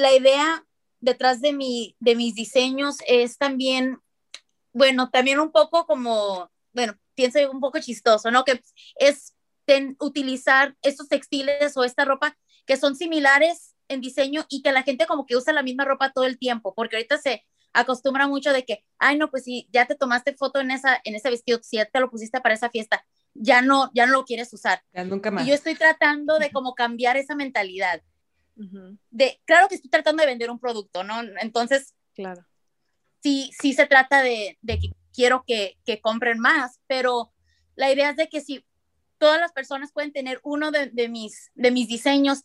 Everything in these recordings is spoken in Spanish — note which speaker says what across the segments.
Speaker 1: la idea detrás de, mi, de mis diseños es también, bueno, también un poco como, bueno, pienso un poco chistoso, ¿no? Que es utilizar estos textiles o esta ropa que son similares en diseño y que la gente como que usa la misma ropa todo el tiempo, porque ahorita se acostumbra mucho de que, ay, no, pues si ya te tomaste foto en, esa, en ese vestido, si ya te lo pusiste para esa fiesta, ya no, ya no lo quieres usar.
Speaker 2: Ya nunca más.
Speaker 1: Y yo estoy tratando de como cambiar esa mentalidad. De, claro que estoy tratando de vender un producto, ¿no? Entonces,
Speaker 3: claro.
Speaker 1: Sí, sí se trata de, de que quiero que, que, compren más, pero la idea es de que si todas las personas pueden tener uno de, de mis, de mis diseños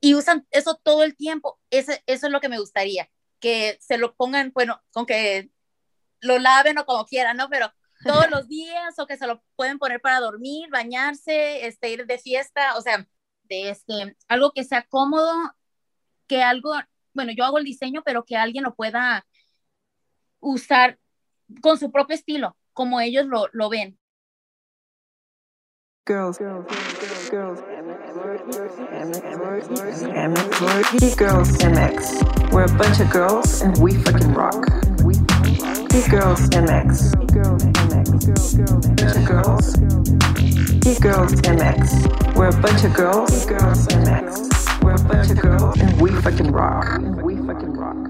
Speaker 1: y usan eso todo el tiempo, eso, eso es lo que me gustaría, que se lo pongan, bueno, con que lo laven o como quieran, ¿no? Pero todos los días o que se lo pueden poner para dormir, bañarse, este, ir de fiesta, o sea, este, algo que sea cómodo, que algo, bueno, yo hago el diseño, pero que alguien lo pueda usar con su propio estilo, como ellos lo, lo ven. Girls, girls, girls, girls, girls, MX. We're a bunch of girls and we fucking rock. Geek Girls MX. Geek Girls MX. Bunch girls. Geek Girls MX. We're a bunch of girls. Geek Girls MX. We're a bunch of girls and we fucking rock. We fucking rock.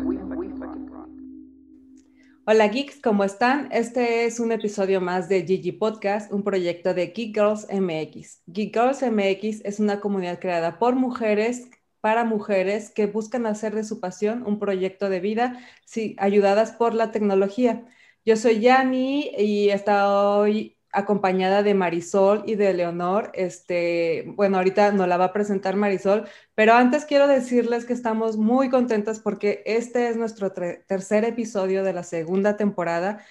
Speaker 1: Hola geeks, ¿cómo están? Este es un episodio más de Gigi Podcast, un proyecto de Geek Girls MX. Geek Girls MX es una comunidad creada por mujeres para mujeres que buscan hacer de su pasión un proyecto de vida, sí, ayudadas por la tecnología. Yo soy Yani y estoy acompañada de Marisol y de Leonor. Este, bueno, ahorita nos la va a presentar Marisol, pero antes quiero decirles que estamos muy contentas porque este es nuestro tercer episodio de la segunda temporada.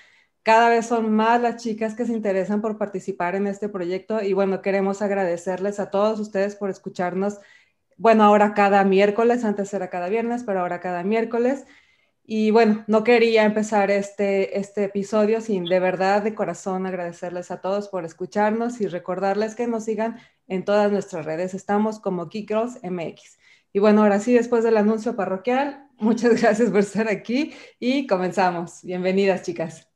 Speaker 1: Cada vez son más las chicas que se interesan por participar en este proyecto y bueno, queremos agradecerles a todos ustedes por escucharnos bueno, ahora cada miércoles, antes era cada viernes, pero ahora cada miércoles. Y bueno, no quería empezar este, este episodio sin de verdad, de corazón, agradecerles a todos por escucharnos y recordarles que nos sigan en todas nuestras redes. Estamos como Girls MX. Y bueno, ahora sí, después del anuncio parroquial, muchas gracias por estar aquí y comenzamos. Bienvenidas, chicas.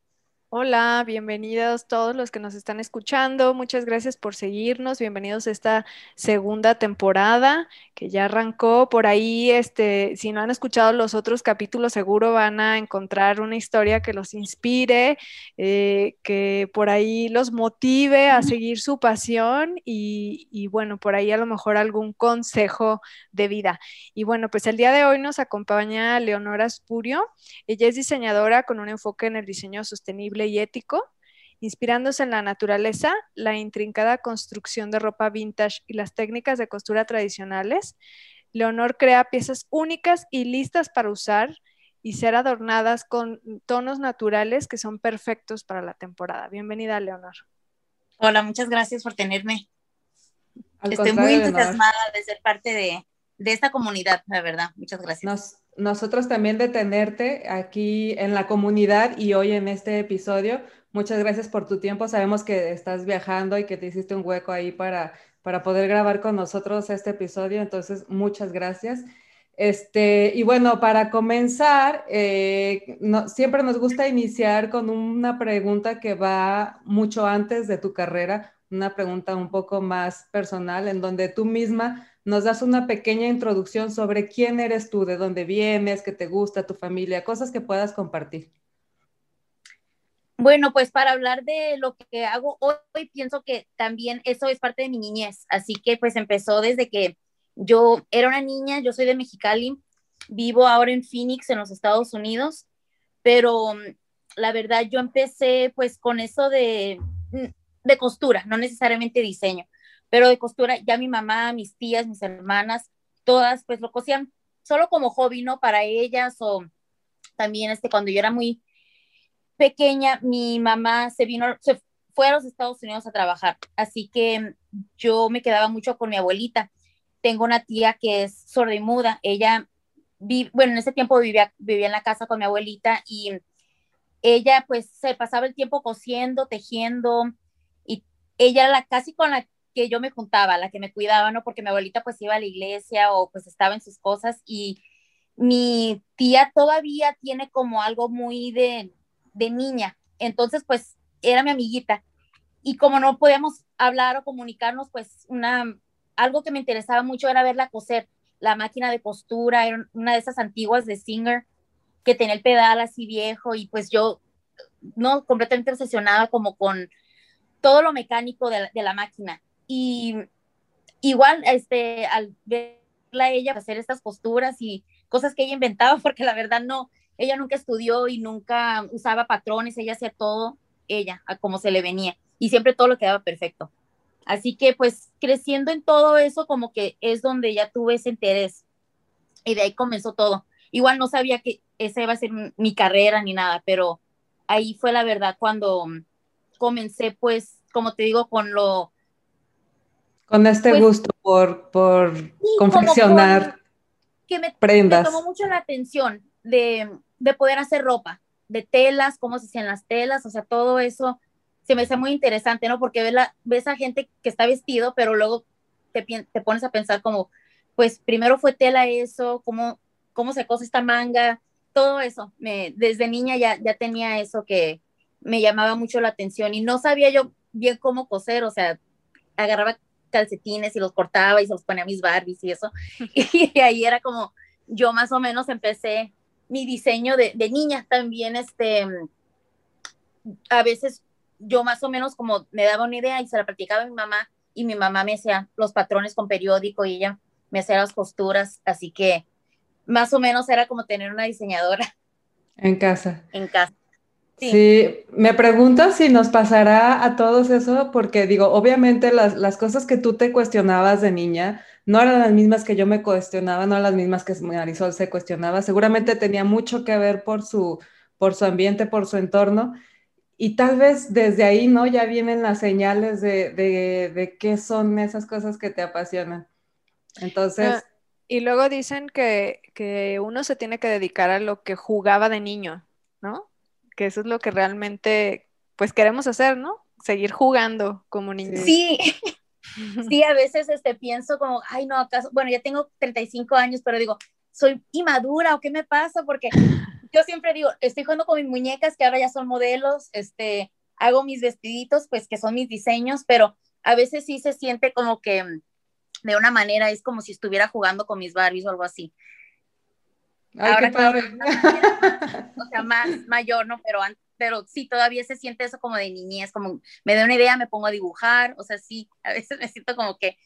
Speaker 3: Hola, bienvenidos todos los que nos están escuchando. Muchas gracias por seguirnos. Bienvenidos a esta segunda temporada que ya arrancó. Por ahí, este, si no han escuchado los otros capítulos, seguro van a encontrar una historia que los inspire, eh, que por ahí los motive a seguir su pasión y, y bueno, por ahí a lo mejor algún consejo de vida. Y bueno, pues el día de hoy nos acompaña Leonora Spurio. Ella es diseñadora con un enfoque en el diseño sostenible y ético, inspirándose en la naturaleza, la intrincada construcción de ropa vintage y las técnicas de costura tradicionales, Leonor crea piezas únicas y listas para usar y ser adornadas con tonos naturales que son perfectos para la temporada. Bienvenida, Leonor.
Speaker 1: Hola, muchas gracias por tenerme. Estoy muy entusiasmada de ser parte de, de, esta comunidad, la verdad. Muchas gracias
Speaker 2: nosotros también de tenerte aquí en la comunidad y hoy en este episodio. Muchas gracias por tu tiempo. Sabemos que estás viajando y que te hiciste un hueco ahí para, para poder grabar con nosotros este episodio. Entonces, muchas gracias. Este, y bueno, para comenzar, eh, siempre nos gusta iniciar con una pregunta que va mucho antes de tu carrera, una pregunta un poco más personal, en donde tú misma nos das una pequeña introducción sobre quién eres tú, de dónde vienes, qué te gusta, tu familia, cosas que puedas compartir.
Speaker 1: Bueno, pues para hablar de lo que hago hoy, pienso que también eso es parte de mi niñez, así que pues empezó desde que yo era una niña, yo soy de Mexicali, vivo ahora en Phoenix, en los Estados Unidos, pero mm, la verdad yo empecé pues con eso de, mm, de costura, no necesariamente diseño pero de costura ya mi mamá, mis tías, mis hermanas, todas pues lo cosían solo como hobby, ¿no? Para ellas o también este, cuando yo era muy pequeña, mi mamá se vino, se fue a los Estados Unidos a trabajar, así que yo me quedaba mucho con mi abuelita. Tengo una tía que es sorda y muda, ella, bueno, en ese tiempo vivía, vivía en la casa con mi abuelita y ella pues se pasaba el tiempo cosiendo, tejiendo y ella era la, casi con la que yo me juntaba, la que me cuidaba, ¿no? Porque mi abuelita pues iba a la iglesia o pues estaba en sus cosas y mi tía todavía tiene como algo muy de, de niña, entonces pues era mi amiguita. Y como no podíamos hablar o comunicarnos, pues una, algo que me interesaba mucho era verla coser, la máquina de costura, era una de esas antiguas de Singer que tenía el pedal así viejo y pues yo no completamente obsesionada como con todo lo mecánico de la, máquina y igual este al verla a ella hacer estas costuras y cosas que ella inventaba porque la verdad no ella nunca estudió y nunca usaba patrones ella hacía todo ella a como se le venía y siempre todo lo quedaba perfecto. Así que pues creciendo en todo eso como que es donde ya tuve ese interés y de ahí comenzó todo. Igual no sabía que esa iba a ser mi carrera ni nada, pero ahí fue la verdad cuando comencé pues, como te digo, con lo...
Speaker 2: Con este pues gusto por, por confeccionar
Speaker 1: que me,
Speaker 2: prendas.
Speaker 1: Me tomó mucho la atención de, de poder hacer ropa, de telas, cómo se hacían las telas, o sea, todo eso se me hace muy interesante, ¿no? Porque ves, la, ves a gente que está vestido, pero luego te, te pones a pensar como, pues primero fue tela eso, cómo, cómo se cose esta manga, todo eso. Me, desde niña ya, ya tenía eso que me llamaba mucho la atención y no sabía yo bien cómo coser, o sea, agarraba calcetines y los cortaba y se los ponía a mis Barbies y eso. Y ahí era como, yo más o menos empecé mi diseño de, de niña también, este, a veces yo más o menos como me daba una idea y se la practicaba a mi mamá y mi mamá me hacía los patrones con periódico y ella me hacía las costuras, así que más o menos era como tener una diseñadora.
Speaker 2: En casa.
Speaker 1: En casa.
Speaker 2: Sí. me pregunto si nos pasará a todos eso, porque digo, obviamente las, las, cosas que tú te cuestionabas de niña no eran las mismas que yo me cuestionaba, no eran las mismas que Marisol se cuestionaba, seguramente tenía mucho que ver por su, por su ambiente, por su entorno, y tal vez desde ahí, ¿no? Ya vienen las señales de, de, qué son esas cosas que te apasionan. Entonces... Ah,
Speaker 3: y luego dicen que, que, uno se tiene que dedicar a lo que jugaba de niño, ¿no? Que eso es lo que realmente, pues queremos hacer, ¿no? Seguir jugando como niños.
Speaker 1: Sí, sí, a veces este, pienso como, ay, no, acaso, bueno, ya tengo 35 años, pero digo, soy inmadura o qué me pasa, porque yo siempre digo, estoy jugando con mis muñecas que ahora ya son modelos, este, hago mis vestiditos, pues que son mis diseños, pero a veces sí se siente como que mm, de una manera es como si estuviera jugando con mis Barbies o algo así.
Speaker 2: Ay, ahora qué padre.
Speaker 1: o sea, más mayor, ¿no? Pero, pero sí, todavía se siente eso como de niñez, como me da una idea, me pongo a dibujar, o sea, sí, a veces me siento como que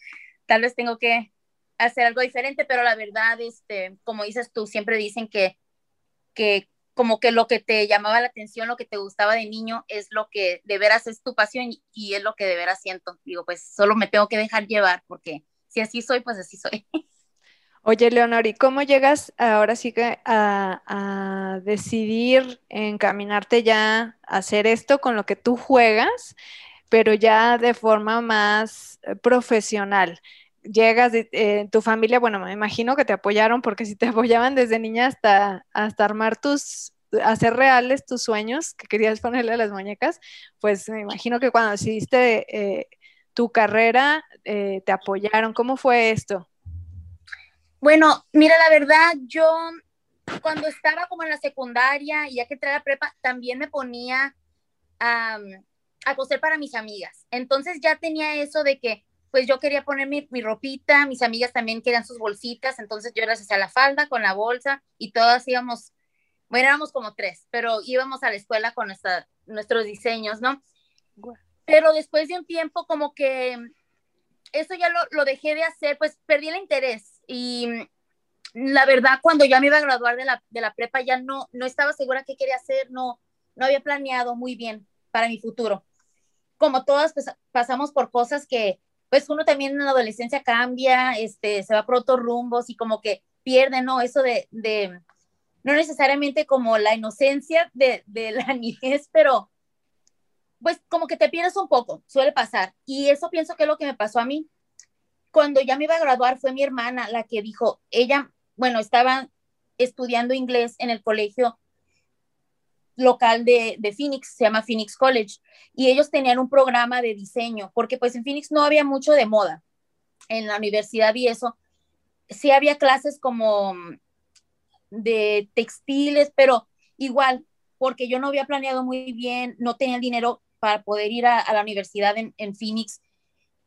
Speaker 1: tal vez tengo que hacer algo diferente, pero la verdad, este, como dices tú, siempre dicen que que como que lo que te llamaba la atención, lo que te gustaba de niño es lo que de veras es tu pasión y es lo que de veras siento. Digo, pues solo me tengo que dejar llevar porque si así soy, pues así soy.
Speaker 3: Oye, Leonor, ¿y cómo llegas ahora sí que a, a, decidir encaminarte ya a hacer esto con lo que tú juegas, pero ya de forma más eh, profesional? llegas, en eh, tu familia, bueno, me imagino que te apoyaron porque si te apoyaban desde niña hasta, hasta armar tus, hacer reales tus sueños que querías ponerle a las muñecas, pues me imagino que cuando decidiste eh, tu carrera te apoyaron. ¿Cómo fue esto?
Speaker 1: Bueno, mira, la verdad, yo cuando estaba como en la secundaria y ya que entré a la prepa, también me ponía a, a coser para mis amigas. Entonces ya tenía eso de que pues yo quería poner mi, ropita, mis amigas también querían sus bolsitas, entonces yo las hacía la falda con la bolsa y todas íbamos, bueno, éramos como tres, pero íbamos a la escuela con nuestra, nuestros diseños, ¿no? Pero después de un tiempo como que eso ya lo, lo dejé de hacer, pues perdí el interés y la verdad cuando ya me iba a graduar de la, de la prepa ya no, no estaba segura qué quería hacer, no, no había planeado muy bien para mi futuro. Como todas pues, pasamos por cosas que pues uno también en la adolescencia cambia, este, se va por otros rumbos y como que pierde, ¿no? Eso de, de no necesariamente como la inocencia de, de la niñez, pero pues como que te pierdes un poco, suele pasar. Y eso pienso que es lo que me pasó a mí. Cuando ya me iba a graduar fue mi hermana la que dijo, ella, bueno, estaba estudiando inglés en el colegio local de, de, Phoenix, se llama Phoenix College, y ellos tenían un programa de diseño, porque pues en Phoenix no había mucho de moda en la universidad y eso, sí había clases como de textiles, pero igual, porque yo no había planeado muy bien, no tenía el dinero para poder ir a, la universidad en, en, Phoenix.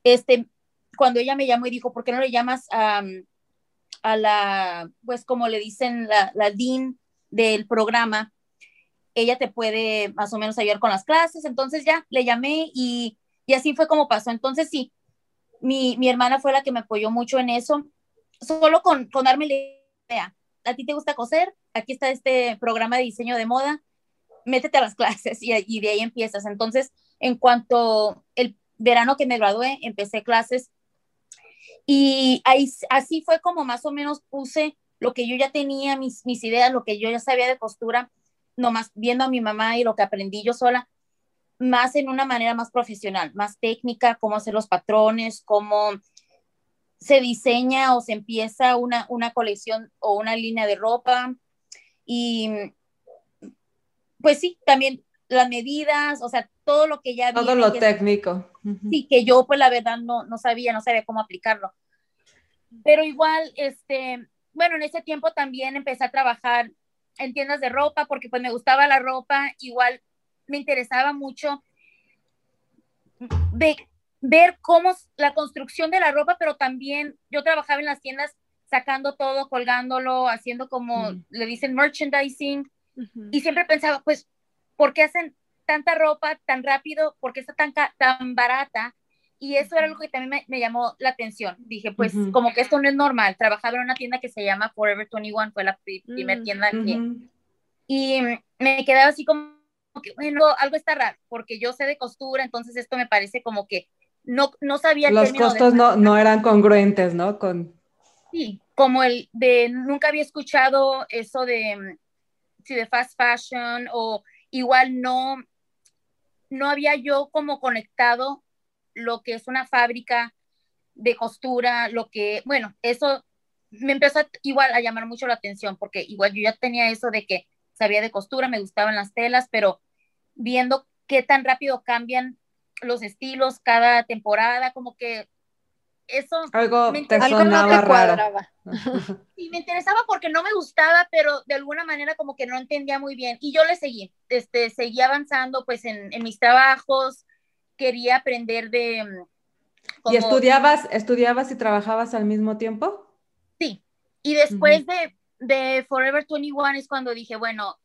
Speaker 1: Este, cuando ella me llamó y dijo, ¿por qué no le llamas a, a la, pues como le dicen, la, la dean del programa? Ella te puede más o menos ayudar con las clases. Entonces ya le llamé y, y así fue como pasó. Entonces sí, mi, mi, hermana fue la que me apoyó mucho en eso, solo con, con darme la idea. ¿A ti te gusta coser? Aquí está este programa de diseño de moda. Métete a las clases y, y de ahí empiezas. Entonces, en cuanto el verano que me gradué, empecé clases y ahí, así fue como más o menos puse lo que yo ya tenía, mis, mis ideas, lo que yo ya sabía de costura, nomás viendo a mi mamá y lo que aprendí yo sola, más en una manera más profesional, más técnica, cómo hacer los patrones, cómo se diseña o se empieza una, una colección o una línea de ropa. Y pues sí, también las medidas, o sea, todo lo que ya...
Speaker 2: Todo lo técnico.
Speaker 1: Sí, que yo pues la verdad no, no sabía, no sabía cómo aplicarlo. Pero igual, este, bueno, en ese tiempo también empecé a trabajar en tiendas de ropa porque pues me gustaba la ropa, igual me interesaba mucho de ver cómo la construcción de la ropa, pero también yo trabajaba en las tiendas sacando todo, colgándolo, haciendo como le dicen merchandising, y siempre pensaba, pues, ¿por qué hacen tanta ropa tan rápido? ¿Por qué está tan, tan barata? Y eso era algo que también me, llamó la atención. Dije, pues, como que esto no es normal. Trabajaba en una tienda que se llama Forever 21, fue la primera mm, tienda que... Y me quedaba así como que, bueno, algo está raro, porque yo sé de costura, entonces esto me parece como que no, no sabía.
Speaker 2: Los costos no, no eran congruentes, ¿no? Con...
Speaker 1: Sí, como el de, nunca había escuchado eso de, sí, de fast fashion o igual no, no había yo como conectado lo que es una fábrica de costura, lo que, bueno, eso me empezó igual a llamar mucho la atención porque igual yo ya tenía eso de que sabía de costura, me gustaban las telas, pero viendo qué tan rápido cambian los estilos cada temporada, como que eso
Speaker 2: algo me te sonaba raro.
Speaker 1: Y me interesaba porque no me gustaba, pero de alguna manera como que no entendía muy bien. Y yo le seguí, este, seguí avanzando pues en, en mis trabajos, quería aprender de...
Speaker 2: Mm, ¿Y estudiabas, estudiabas y trabajabas al mismo tiempo?
Speaker 1: Sí, y después de, de Forever 21 es cuando dije, bueno,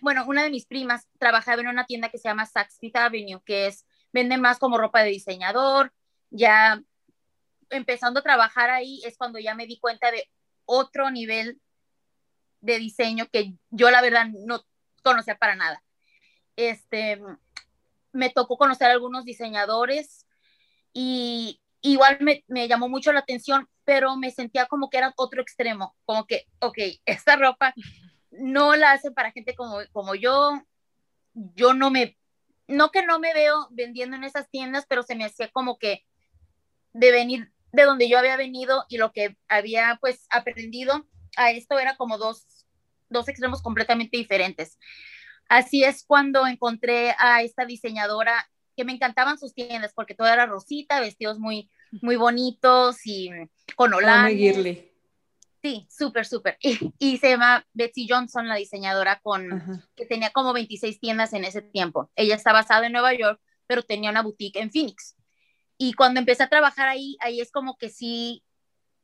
Speaker 1: bueno, una de mis primas trabajaba en una tienda que se llama Saks Fifth Avenue, que es, venden más como ropa de diseñador, ya empezando a trabajar ahí es cuando ya me di cuenta de otro nivel de diseño que yo la verdad no conocía para nada. Este, me tocó conocer a algunos diseñadores y igual me, me, llamó mucho la atención, pero me sentía como que era otro extremo, como que, ok, esta ropa no la hacen para gente como, como yo, yo no me, no que no me veo vendiendo en esas tiendas, pero se me hacía como que de venir de donde yo había venido y lo que había pues aprendido a esto era como dos, dos extremos completamente diferentes. Así es cuando encontré a esta diseñadora que me encantaban sus tiendas porque todo era rosita, vestidos muy, muy bonitos y con olanes. Sí, súper, súper. Y, se llama Betsy Johnson, la diseñadora con que tenía como 26 tiendas en ese tiempo. Ella está basada en Nueva York, pero tenía una boutique en Phoenix. Y cuando empecé a trabajar ahí, ahí es como que sí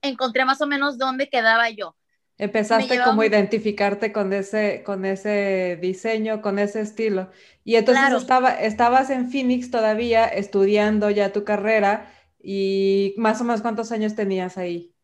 Speaker 1: encontré más o menos dónde quedaba yo.
Speaker 2: Empezaste como a identificarte con ese, con ese diseño, con ese estilo. Y entonces estaba, estabas en Phoenix todavía estudiando ya tu carrera y más o menos cuántos años tenías ahí.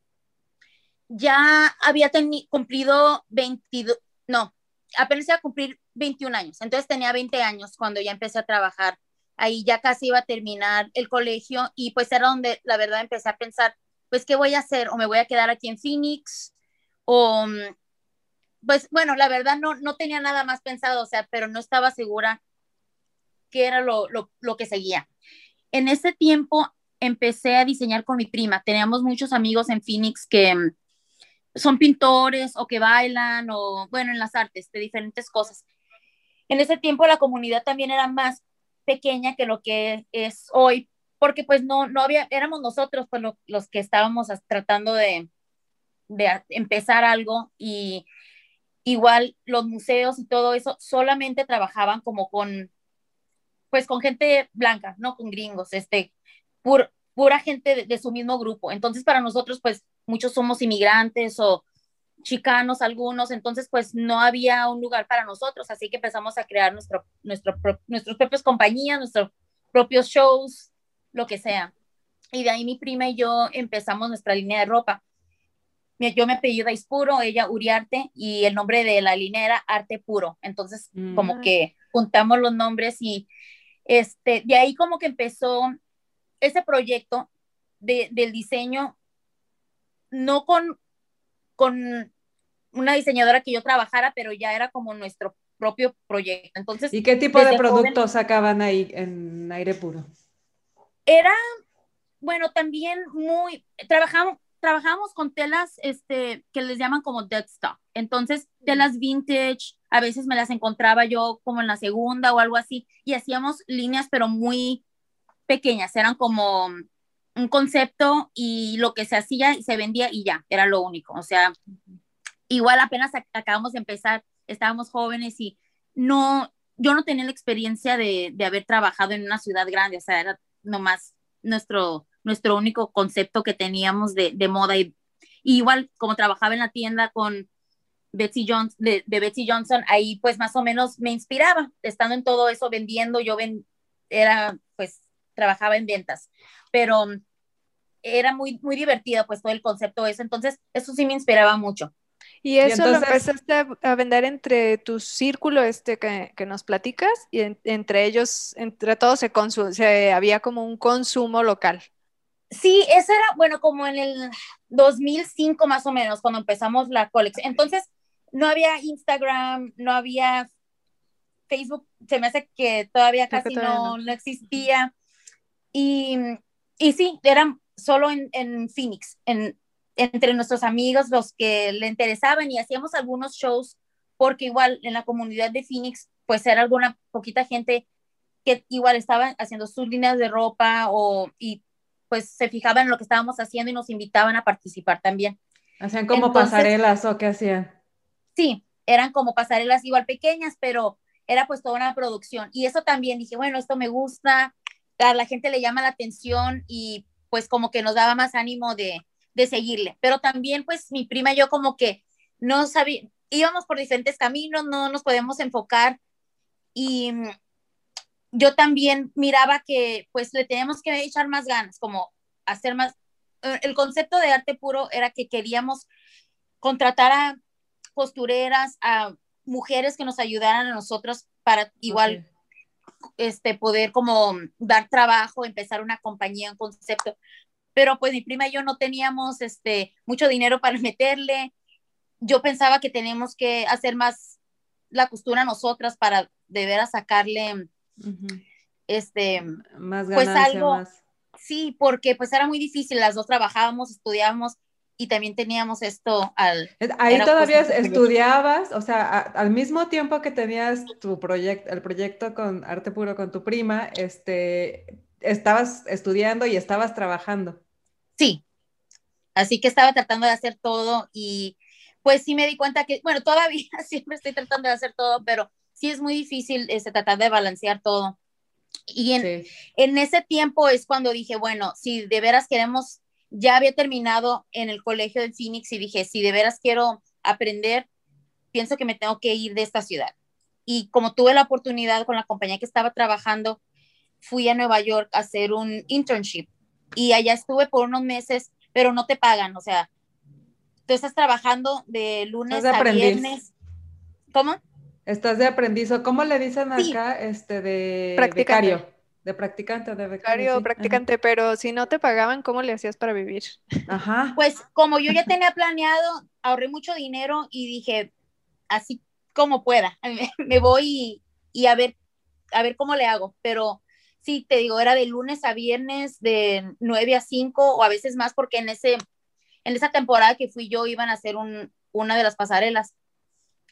Speaker 1: Ya había cumplido 22, no, apenas iba a cumplir 21 años. Entonces tenía 20 años cuando ya empecé a trabajar. Ahí ya casi iba a terminar el colegio y pues era donde la verdad empecé a pensar, pues, ¿qué voy a hacer? ¿O me voy a quedar aquí en Phoenix? o pues bueno, la verdad no, no tenía nada más pensado, o sea, pero no estaba segura qué era lo, lo, que seguía. En ese tiempo empecé a diseñar con mi prima. Teníamos muchos amigos en Phoenix que son pintores o que bailan o, bueno, en las artes, de diferentes cosas. En ese tiempo la comunidad también era más pequeña que lo que es hoy, porque pues no, no había, éramos nosotros pues, los que estábamos tratando de, de empezar algo y, igual los museos y todo eso solamente trabajaban como con, pues con gente blanca, no con gringos, este, pura gente de, su mismo grupo. Entonces para nosotros, pues muchos somos inmigrantes o chicanos algunos, entonces pues no había un lugar para nosotros, así que empezamos a crear nuestro, nuestro, nuestros propios compañías, nuestros propios shows, lo que sea. Y de ahí mi prima y yo empezamos nuestra línea de ropa. Yo me apellido Puro, ella Uriarte, y el nombre de la línea era Arte Puro. Entonces, como mm. que juntamos los nombres y este, de ahí como que empezó ese proyecto de, del diseño, no con, con una diseñadora que yo trabajara, pero ya era como nuestro propio proyecto. Entonces,
Speaker 2: ¿Y qué tipo de productos sacaban ahí en aire puro?
Speaker 1: Era, bueno, también muy, trabajamos, trabajamos con telas este, que les llaman como dead stock. Entonces, telas vintage, a veces me las encontraba yo como en la segunda o algo así, y hacíamos líneas, pero muy pequeñas, eran como un concepto y lo que se hacía y se vendía y ya, era lo único. O sea, igual apenas acabamos de empezar, estábamos jóvenes y no, yo no tenía la experiencia de, de haber trabajado en una ciudad grande, o sea, era nomás nuestro, nuestro único concepto que teníamos de, de moda y, igual como trabajaba en la tienda con Betsy Johnson, de, de, Betsy Johnson, ahí pues más o menos me inspiraba, estando en todo eso vendiendo, yo ven, era pues trabajaba en ventas, pero era muy, muy divertido pues todo el concepto eso, entonces eso sí me inspiraba mucho.
Speaker 3: Y eso lo empezaste a, vender entre tu círculo este que, que nos platicas y entre ellos, entre todos se, se había como un consumo local.
Speaker 1: Sí, eso era, bueno, como en el 2005 más o menos, cuando empezamos la colección. Entonces, no había Instagram, no había Facebook, se me hace que todavía casi no, no, existía. Y, y sí, eran solo en, en Phoenix, en, entre nuestros amigos, los que le interesaban y hacíamos algunos shows, porque igual en la comunidad de Phoenix, pues era alguna poquita gente que igual estaban haciendo sus líneas de ropa o y pues se fijaban en lo que estábamos haciendo y nos invitaban a participar también.
Speaker 2: ¿Hacían como pasarelas o qué hacían?
Speaker 1: Sí, eran como pasarelas igual pequeñas, pero era pues toda una producción. Y eso también dije, bueno, esto me gusta, a la gente le llama la atención y pues como que nos daba más ánimo de, de seguirle. Pero también, pues, mi prima y yo como que no sabía, íbamos por diferentes caminos, no nos podemos enfocar. Y mm, yo también miraba que, pues, le tenemos que echar más ganas, como hacer más. Eh, el concepto de arte puro era que queríamos contratar a costureras, a mujeres que nos ayudaran a nosotros para igual este, poder como dar trabajo, empezar una compañía, un concepto pero pues mi prima y yo no teníamos este, mucho dinero para meterle. Yo pensaba que teníamos que hacer más la costura nosotras para de veras sacarle este
Speaker 2: más pues algo
Speaker 1: sí porque pues era muy difícil. Las dos trabajábamos estudiábamos y también teníamos esto al
Speaker 2: ahí todavía estudiabas o sea al mismo tiempo que tenías tu proyecto el proyecto con arte puro con tu prima este estabas estudiando y estabas trabajando
Speaker 1: Sí, así que estaba tratando de hacer todo y pues sí me di cuenta que, bueno, todavía siempre estoy tratando de hacer todo, pero sí es muy difícil este, tratar de balancear todo. Y en, en ese tiempo es cuando dije, bueno, si de veras queremos, ya había terminado en el colegio de Phoenix y dije, si de veras quiero aprender, pienso que me tengo que ir de esta ciudad. Y como tuve la oportunidad con la compañía que estaba trabajando, fui a Nueva York a hacer un internship y allá estuve por unos meses, pero no te pagan, o sea, tú estás trabajando de lunes a viernes. ¿Cómo?
Speaker 2: Estás de aprendiz, o ¿cómo le dicen acá? Este, de becario. De practicante, de becario.
Speaker 3: practicante, pero si no te pagaban, ¿cómo le hacías para vivir?
Speaker 1: Ajá. Pues como yo ya tenía planeado, ahorré mucho dinero y dije, así como pueda, me voy y, y a ver, a ver cómo le hago, pero sí, te digo, era de lunes a viernes, de 9 a 5 o a veces más, porque en, ese, en esa temporada que fui yo iban a hacer un, una de las pasarelas.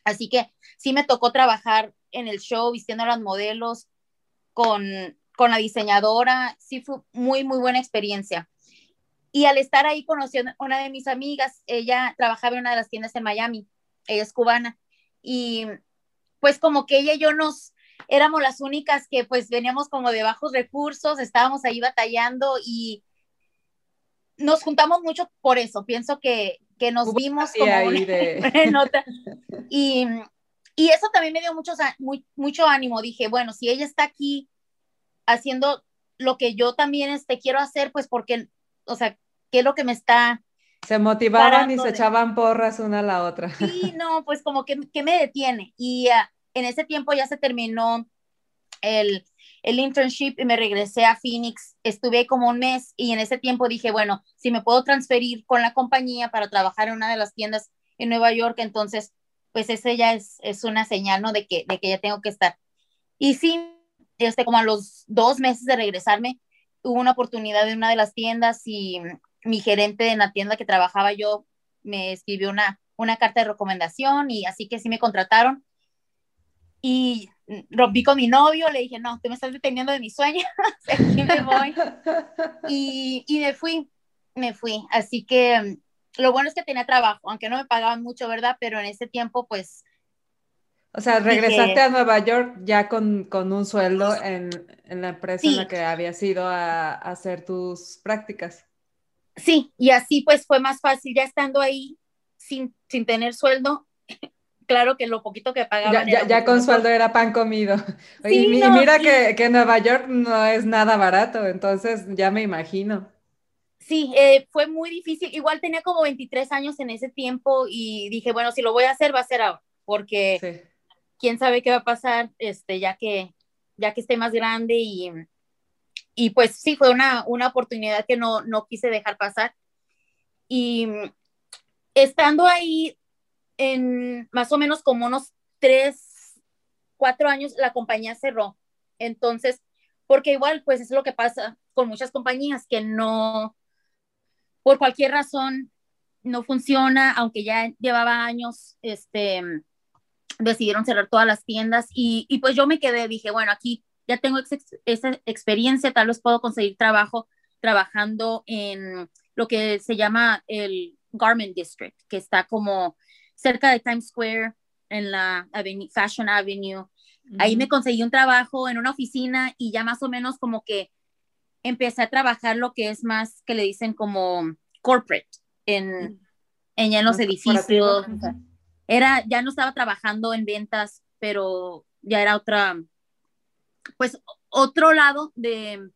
Speaker 1: Así que sí me tocó trabajar en el show, vistiendo a los modelos, con, con la diseñadora, sí fue muy, muy buena experiencia. Y al estar ahí conociendo a una de mis amigas, ella trabajaba en una de las tiendas en Miami, ella es cubana, y pues como que ella y yo nos éramos las únicas que pues veníamos como de bajos recursos, estábamos ahí batallando y nos juntamos mucho por eso. Pienso que, que nos vimos como y, y, eso también me dio mucho, mucho ánimo. Dije, bueno, si ella está aquí haciendo lo que yo también este, quiero hacer, pues porque, o sea, ¿qué es lo que me está...
Speaker 2: Se motivaban y se echaban porras una a la otra.
Speaker 1: Sí, no, pues como que, que me detiene. Y uh, en ese tiempo ya se terminó el, el internship y me regresé a Phoenix. Estuve como un mes y en ese tiempo dije, bueno, si me puedo transferir con la compañía para trabajar en una de las tiendas en Nueva York, entonces, pues ese ya es, es una señal, ¿no? De que, de que ya tengo que estar. Y sí, este, como a los dos meses de regresarme, hubo una oportunidad en una de las tiendas y mi gerente en la tienda que trabajaba yo me escribió una, una carta de recomendación y así que sí me contrataron. Y rompí con mi novio, le dije, no, tú me estás deteniendo de mi sueño, aquí me voy. Y, y, me fui, me fui. Así que lo bueno es que tenía trabajo, aunque no me pagaban mucho, ¿verdad? Pero en ese tiempo, pues...
Speaker 2: O sea, regresaste a Nueva York ya con, con un sueldo en, en, la empresa en la que habías ido a, a hacer tus prácticas.
Speaker 1: Sí, y así pues fue más fácil ya estando ahí sin, sin tener sueldo, claro que lo poquito que pagaban.
Speaker 2: Ya, ya, con sueldo era pan comido. y, mira que, que, Nueva York no es nada barato, entonces ya me imagino.
Speaker 1: Sí, eh, fue muy difícil. Igual tenía como 23 años en ese tiempo y dije, bueno, si lo voy a hacer, va a ser ahora, porque quién sabe qué va a pasar, este, ya que, ya que esté más grande y, y pues sí, fue una, una oportunidad que no, no quise dejar pasar. Y estando ahí en más o menos como unos tres, cuatro años, la compañía cerró. Entonces, porque igual, pues es lo que pasa con muchas compañías que no, por cualquier razón, no funciona, aunque ya llevaba años, este, decidieron cerrar todas las tiendas y, y pues yo me quedé, dije, bueno, aquí ya tengo esa experiencia, tal vez puedo conseguir trabajo trabajando en lo que se llama el Garment District, que está como cerca de Times Square, en la Fashion Avenue. Ahí me conseguí un trabajo en una oficina y ya más o menos como que empecé a trabajar lo que es más que le dicen como corporate en, en, los edificios. Era, ya no estaba trabajando en ventas, pero ya era otra, pues otro lado de,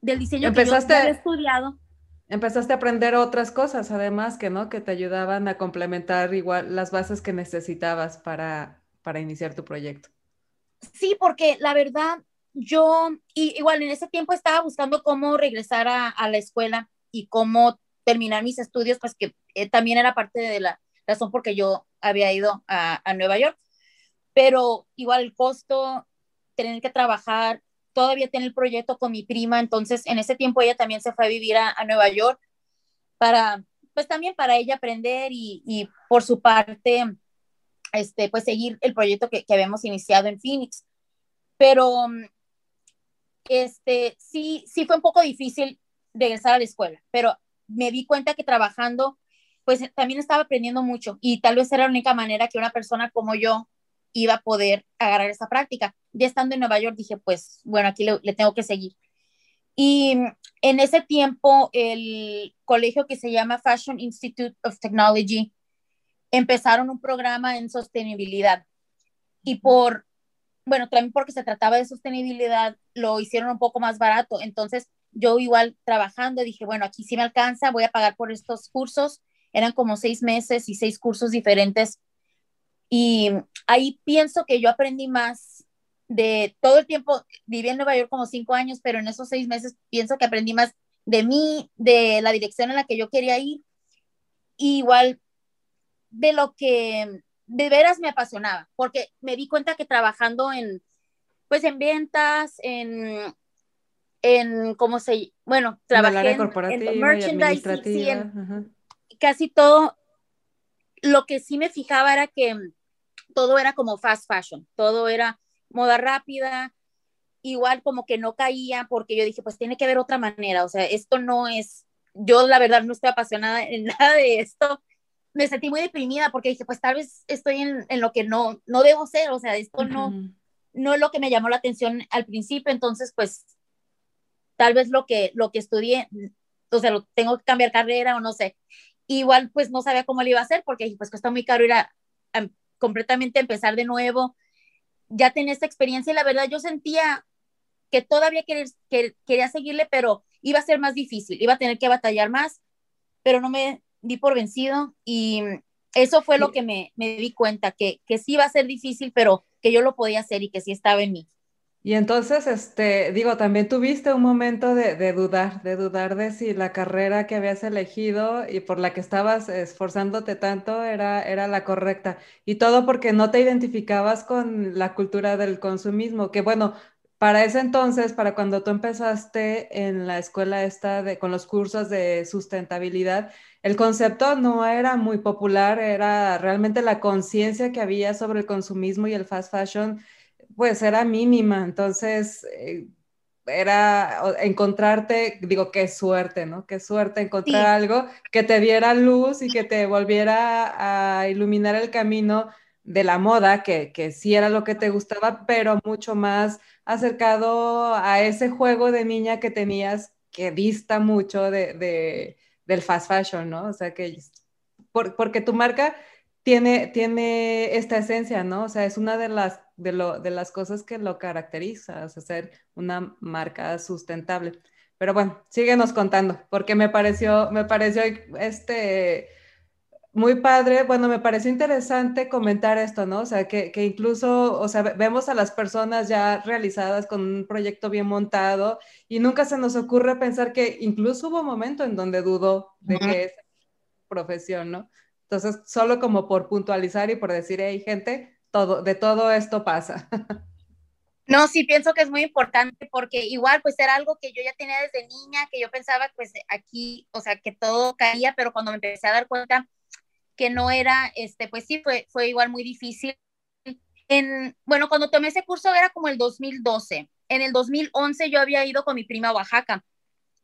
Speaker 1: del diseño
Speaker 2: Empezaste,
Speaker 1: que yo había estudiado
Speaker 2: empezaste a aprender otras cosas, además que no, que te ayudaban a complementar igual las bases que necesitabas para, para iniciar tu proyecto.
Speaker 1: Sí, porque la verdad, yo igual en ese tiempo estaba buscando cómo regresar a, la escuela y cómo terminar mis estudios, pues que eh, también era parte de la razón por que yo había ido a, a Nueva York. Pero igual el costo, tener que trabajar, todavía tiene el proyecto con mi prima, entonces en ese tiempo ella también se fue a vivir a, Nueva York para, pues también para ella aprender y, y, por su parte, este, pues seguir el proyecto que, que habíamos iniciado en Phoenix. Pero, este, sí, sí fue un poco difícil regresar a la escuela, pero me di cuenta que trabajando, pues también estaba aprendiendo mucho y tal vez era la única manera que una persona como yo iba a poder agarrar esa práctica. Ya estando en Nueva York dije, pues bueno, aquí le, tengo que seguir. Y en ese tiempo el colegio que se llama Fashion Institute of Technology empezaron un programa en sostenibilidad. Y por, bueno, también porque se trataba de sostenibilidad, lo hicieron un poco más barato. Entonces yo igual trabajando dije, bueno, aquí sí me alcanza, voy a pagar por estos cursos. Eran como seis meses y seis cursos diferentes y ahí pienso que yo aprendí más de todo el tiempo, viví en Nueva York como cinco años, pero en esos seis meses pienso que aprendí más de mí, de la dirección en la que yo quería ir, igual de lo que de veras me apasionaba, porque me di cuenta que trabajando en, pues en ventas, en, en cómo se, bueno, trabajé en, en, merchandising, casi todo, lo que sí me fijaba era que todo era como fast fashion, todo era moda rápida, igual como que no caía porque yo dije, pues tiene que haber otra manera, o sea, esto no es, yo la verdad no estoy apasionada en nada de esto me sentí muy deprimida porque dije, pues tal vez estoy en, en lo que no, no debo ser, o sea, esto no, no es lo que me llamó la atención al principio, entonces pues tal vez lo que, lo que estudié, o sea, lo, tengo que cambiar carrera o no sé. Igual pues no sabía cómo lo iba a hacer porque pues cuesta muy caro ir a, completamente empezar de nuevo. Ya tenía esta experiencia y la verdad yo sentía que todavía quería, que, quería seguirle, pero iba a ser más difícil, iba a tener que batallar más, pero no me di por vencido y eso fue lo que me, me di cuenta, que, que sí iba a ser difícil, pero que yo lo podía hacer y que sí estaba en mí.
Speaker 2: Y entonces, este, digo, también tuviste un momento de, dudar, de dudar de si la carrera que habías elegido y por la que estabas esforzándote tanto era, era la correcta. Y todo porque no te identificabas con la cultura del consumismo, que bueno, para ese entonces, para cuando tú empezaste en la escuela esta de, con los cursos de sustentabilidad, el concepto no era muy popular, era realmente la conciencia que había sobre el consumismo y el fast fashion, pues era mínima. Entonces, eh, era encontrarte, digo, qué suerte, ¿no? Qué suerte encontrar algo que te diera luz y que te volviera a iluminar el camino de la moda, que, que sí era lo que te gustaba, pero mucho más acercado a ese juego de niña que tenías que dista mucho de del fast fashion, ¿no? O sea, que porque tu marca tiene, tiene esta esencia, ¿no? O sea, es una de las, de, lo, de las cosas que lo caracteriza, o sea, ser una marca sustentable. Pero bueno, síguenos contando, porque me pareció, me pareció este muy padre, bueno, me pareció interesante comentar esto, ¿no? O sea, que, que, incluso, o sea, vemos a las personas ya realizadas con un proyecto bien montado y nunca se nos ocurre pensar que incluso hubo un momento en donde dudó de que es profesión, ¿no? Entonces, solo como por puntualizar y por decir, hey, gente, todo, de todo esto pasa.
Speaker 1: No, sí, pienso que es muy importante porque igual pues era algo que yo ya tenía desde niña, que yo pensaba pues aquí, o sea, que todo caía, pero cuando me empecé a dar cuenta que no era, este, pues sí, fue, fue igual muy difícil. En, bueno, cuando tomé ese curso era como el 2012. En el 2011 yo había ido con mi prima a Oaxaca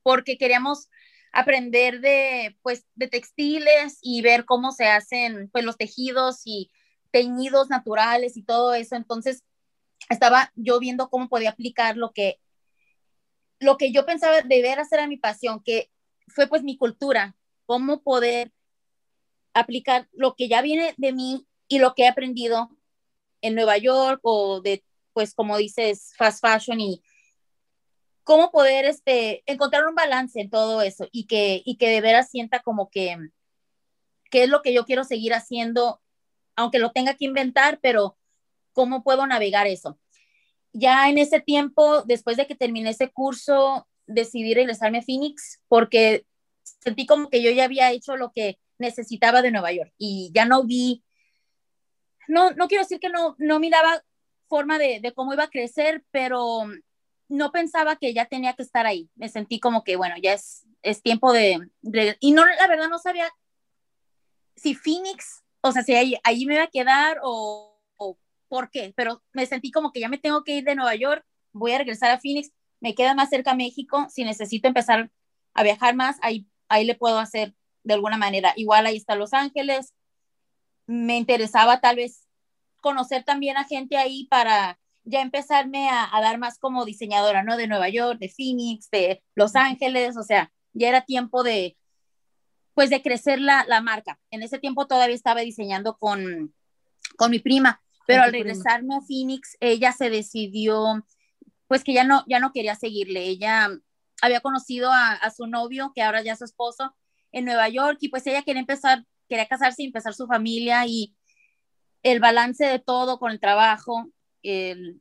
Speaker 1: porque queríamos aprender de, pues, de textiles y ver cómo se hacen, pues, los tejidos y teñidos naturales y todo eso. Entonces, estaba yo viendo cómo podía aplicar lo que, lo que yo pensaba deber hacer a mi pasión, que fue pues mi cultura, cómo poder aplicar lo que ya viene de mí y lo que he aprendido en Nueva York o de, pues como dices, fast fashion y cómo poder este, encontrar un balance en todo eso y que, y que de veras sienta como que, qué es lo que yo quiero seguir haciendo, aunque lo tenga que inventar, pero cómo puedo navegar eso. Ya en ese tiempo, después de que terminé ese curso, decidí regresarme a Phoenix porque sentí como que yo ya había hecho lo que necesitaba de Nueva York y ya no vi, no, no quiero decir que no, no miraba forma de, de cómo iba a crecer, pero no pensaba que ya tenía que estar ahí. Me sentí como que, bueno, ya es, es tiempo de, Y no, la verdad, no sabía si Phoenix, o sea, si ahí, ahí me iba a quedar o, o, por qué, pero me sentí como que ya me tengo que ir de Nueva York, voy a regresar a Phoenix, me queda más cerca México, si necesito empezar a viajar más, ahí, ahí le puedo hacer de alguna manera. Igual ahí está Los Ángeles. Me interesaba tal vez conocer también a gente ahí para ya empezarme a, dar más como diseñadora, ¿no? De Nueva York, de Phoenix, de Los Ángeles, o sea, ya era tiempo de, pues, de crecer la, la marca. En ese tiempo todavía estaba diseñando con, con mi prima, pero al regresarme a Phoenix, ella se decidió, pues, que ya no, ya no quería seguirle. Ella había conocido a, a su novio, que ahora ya es su esposo, en Nueva York y pues ella quería empezar, quería casarse y empezar su familia y el balance de todo con el trabajo, el,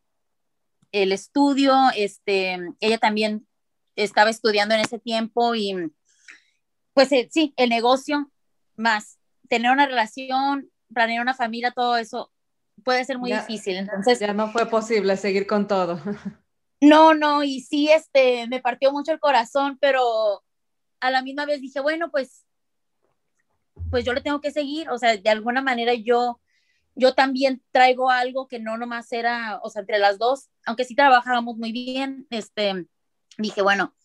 Speaker 1: el estudio, este, ella también estaba estudiando en ese tiempo y pues eh, sí, el negocio más tener una relación, planear una familia, todo eso puede ser muy difícil. Entonces
Speaker 2: ya no fue posible seguir con todo.
Speaker 1: No, no, y sí, este, me partió mucho el corazón, pero a la misma vez dije, bueno, pues, pues yo le tengo que seguir, o sea, de alguna manera yo, yo también traigo algo que no nomás era, o sea, entre las dos, aunque sí trabajábamos muy bien, este, dije, bueno,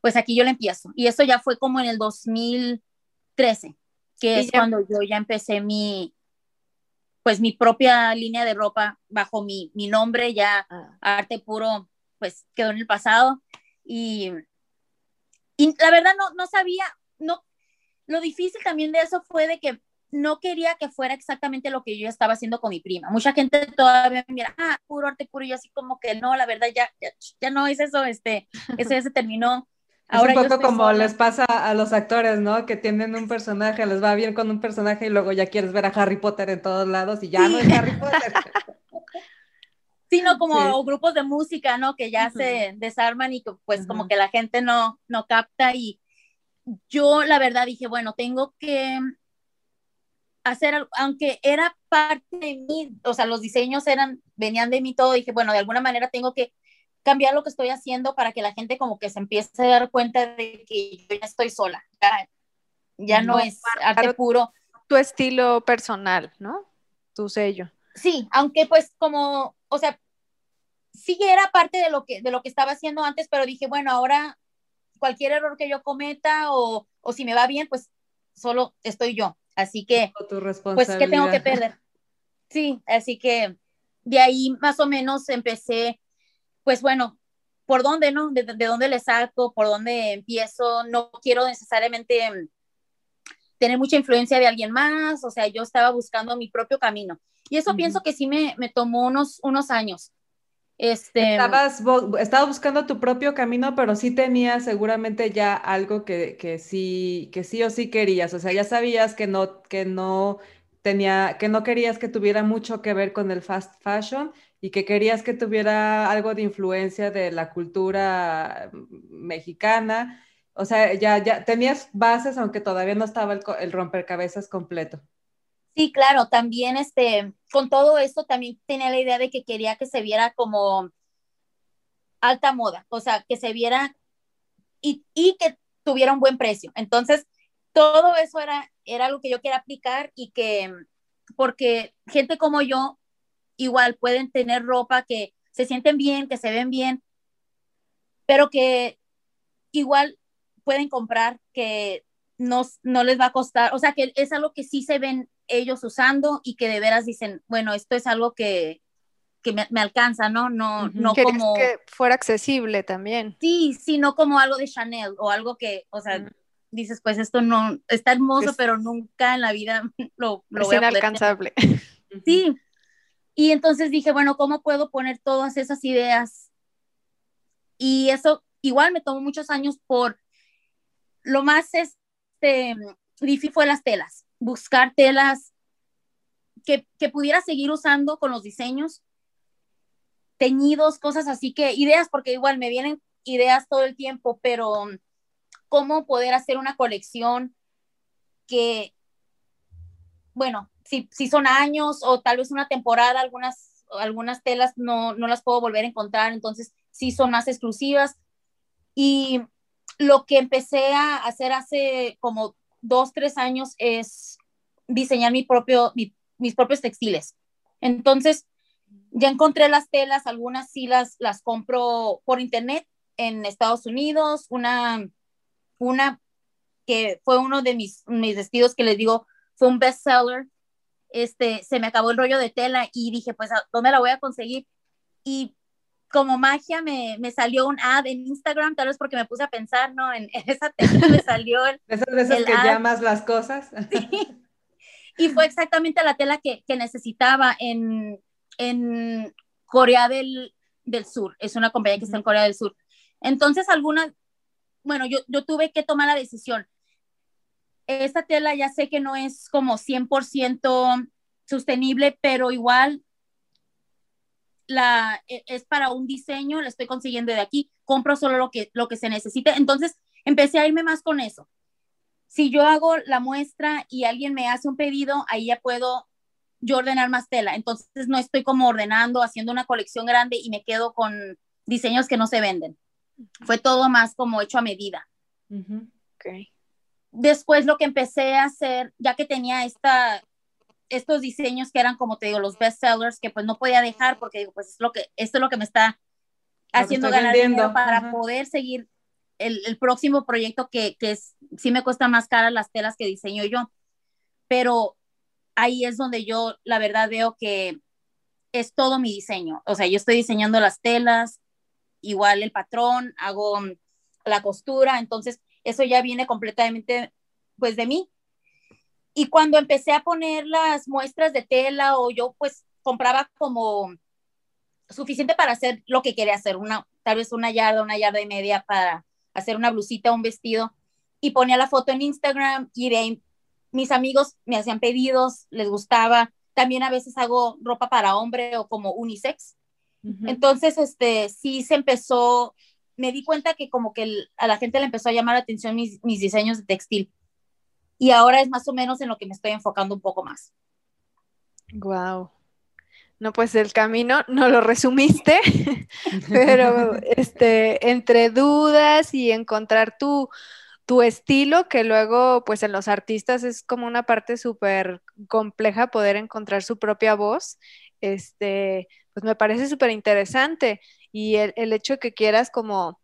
Speaker 1: pues aquí yo le empiezo. Y eso ya fue como en el 2013. que es cuando yo ya empecé mi, pues mi propia línea de ropa bajo mi, mi nombre, ya ah. arte puro, pues quedó en el pasado. Y, y la verdad no, no sabía, no, lo difícil también de eso fue de que no quería que fuera exactamente lo que yo estaba haciendo con mi prima. Mucha gente todavía me mira, ah, puro arte puro, y yo así como que no, la verdad ya, ya, no es eso, este, eso ya se terminó.
Speaker 2: Ahora es un poco como les pasa a los actores, ¿no? Que tienen un personaje, les va bien con un personaje y luego ya quieres ver a Harry Potter en todos lados y ya no es Harry Potter.
Speaker 1: Sino como grupos de música, ¿no? Que ya se desarman y pues como que la gente no, no capta y yo la verdad dije, bueno, tengo que hacer, aunque era parte de mí, o sea, los diseños eran, venían de mí todo, dije, bueno, de alguna manera tengo que cambiar lo que estoy haciendo para que la gente como que se empiece a dar cuenta de que yo ya estoy sola, ya, no, es arte puro.
Speaker 3: Tu estilo personal, ¿no? Tu sello.
Speaker 1: Sí, aunque pues como, o sea, sí era parte de lo que, de lo que estaba haciendo antes, pero dije, bueno, ahora cualquier error que yo cometa o, o si me va bien, pues solo estoy yo. Así que, pues, ¿qué tengo que perder? Sí, así que de ahí más o menos empecé, pues bueno, ¿por dónde, no? ¿De, dónde le saco? ¿Por dónde empiezo? No quiero necesariamente mm, tener mucha influencia de alguien más, o sea, yo estaba buscando mi propio camino. Y eso pienso que sí me, me tomó unos, unos años. Este,
Speaker 2: Estabas estaba buscando tu propio camino, pero sí tenías seguramente ya algo que, que, sí, que sí o sí querías. O sea, ya sabías que no, que no tenía, que no querías que tuviera mucho que ver con el fast fashion y que querías que tuviera algo de influencia de la cultura mexicana. O sea, ya, ya tenías bases, aunque todavía no estaba el, el rompercabezas completo.
Speaker 1: Sí, claro, también este, con todo esto también tenía la idea de que quería que se viera como alta moda, o sea, que se viera y, que tuviera un buen precio. Entonces, todo eso era, era algo que yo quería aplicar y que, porque gente como yo, igual pueden tener ropa que se sienten bien, que se ven bien, pero que igual pueden comprar que no, no les va a costar, o sea, que es algo que sí se ven ellos usando y que de veras dicen, bueno, esto es algo que, que me, alcanza, ¿no? No, no como...
Speaker 3: que fuera accesible también.
Speaker 1: Sí, sí, no como algo de Chanel o algo que, o sea, dices, pues esto no, está hermoso, pero nunca en la vida lo, lo
Speaker 3: voy a inalcanzable.
Speaker 1: Sí, y entonces dije, bueno, ¿cómo puedo poner todas esas ideas? Y eso igual me tomó muchos años por lo más este, difícil fue las telas buscar telas que, que pudiera seguir usando con los diseños, teñidos, cosas así que ideas, porque igual me vienen ideas todo el tiempo, pero cómo poder hacer una colección que, bueno, si, si son años o tal vez una temporada, algunas, algunas telas no, no las puedo volver a encontrar, entonces sí son más exclusivas. Y lo que empecé a hacer hace como dos, tres años es diseñar mi propio, mis propios textiles. Entonces, ya encontré las telas, algunas sí las, las compro por internet en Estados Unidos, una, una que fue uno de mis, mis vestidos que les digo, fue un bestseller. Este, se me acabó el rollo de tela y dije, pues, ¿dónde la voy a conseguir? Y como magia me, me, salió un ad en Instagram, tal vez porque me puse a pensar, ¿no? En, esa tela me salió el.
Speaker 2: Esas veces que llamas las cosas.
Speaker 1: Sí. Y fue exactamente la tela que, que necesitaba en, en Corea del, del, Sur. Es una compañía que está en Corea del Sur. Entonces, algunas, bueno, yo, yo tuve que tomar la decisión. Esta tela ya sé que no es como 100% sostenible, pero igual la, e, es para un diseño, la estoy consiguiendo de aquí, compro solo lo que, lo que se necesite. Entonces empecé a irme más con eso. Si yo hago la muestra y alguien me hace un pedido, ahí ya puedo yo ordenar más tela. Entonces no estoy como ordenando, haciendo una colección grande y me quedo con diseños que no se venden. Fue todo más como hecho a medida. Después lo que empecé a hacer, ya que tenía esta, estos diseños que eran, como te digo, los best sellers, que pues no podía dejar porque digo, pues es lo que, esto es lo que me está haciendo ganar dinero para poder seguir el, el, próximo proyecto que, que es, sí me cuesta más cara las telas que diseño yo. pero ahí es donde yo la verdad veo que es todo mi diseño. O sea, yo estoy diseñando las telas, igual el patrón, hago la costura, entonces eso ya viene completamente pues de mí. Y cuando empecé a poner las muestras de tela o yo pues compraba como suficiente para hacer lo que quería hacer, una, tal vez una yarda, una yarda y media para hacer una blusita, un vestido, y ponía la foto en Instagram y de mis amigos me hacían pedidos, les gustaba. También a veces hago ropa para hombre o como unisex. Entonces, este, sí se empezó, me di cuenta que como que a la gente le empezó a llamar la atención mis, mis diseños de textil. Y ahora es más o menos en lo que me estoy enfocando un poco más.
Speaker 3: Wow. No, pues el camino no lo resumiste, pero este, entre dudas y encontrar tu, tu estilo, que luego, pues en los artistas es como una parte súper compleja poder encontrar su propia voz, este, pues me parece súper interesante. Y el, el, hecho que quieras como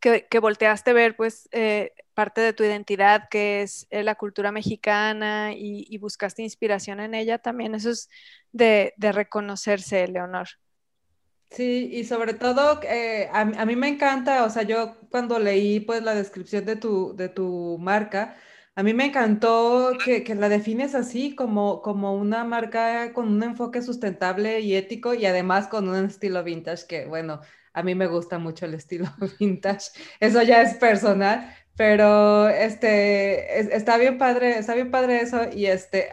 Speaker 3: que, que volteaste ver, pues, eh, parte de tu identidad, que es eh, la cultura mexicana, y, buscaste inspiración en ella, también eso es de, reconocerse, Leonor.
Speaker 2: Sí, y sobre todo, eh, a, mí me encanta, o sea, yo cuando leí pues la descripción de tu, de tu marca, a mí me encantó que, que, la defines así, como, como una marca con un enfoque sustentable y ético y además con un estilo vintage que, bueno, a mí me gusta mucho el estilo vintage. Eso ya es personal, pero este, está bien padre, está bien padre eso. Y este,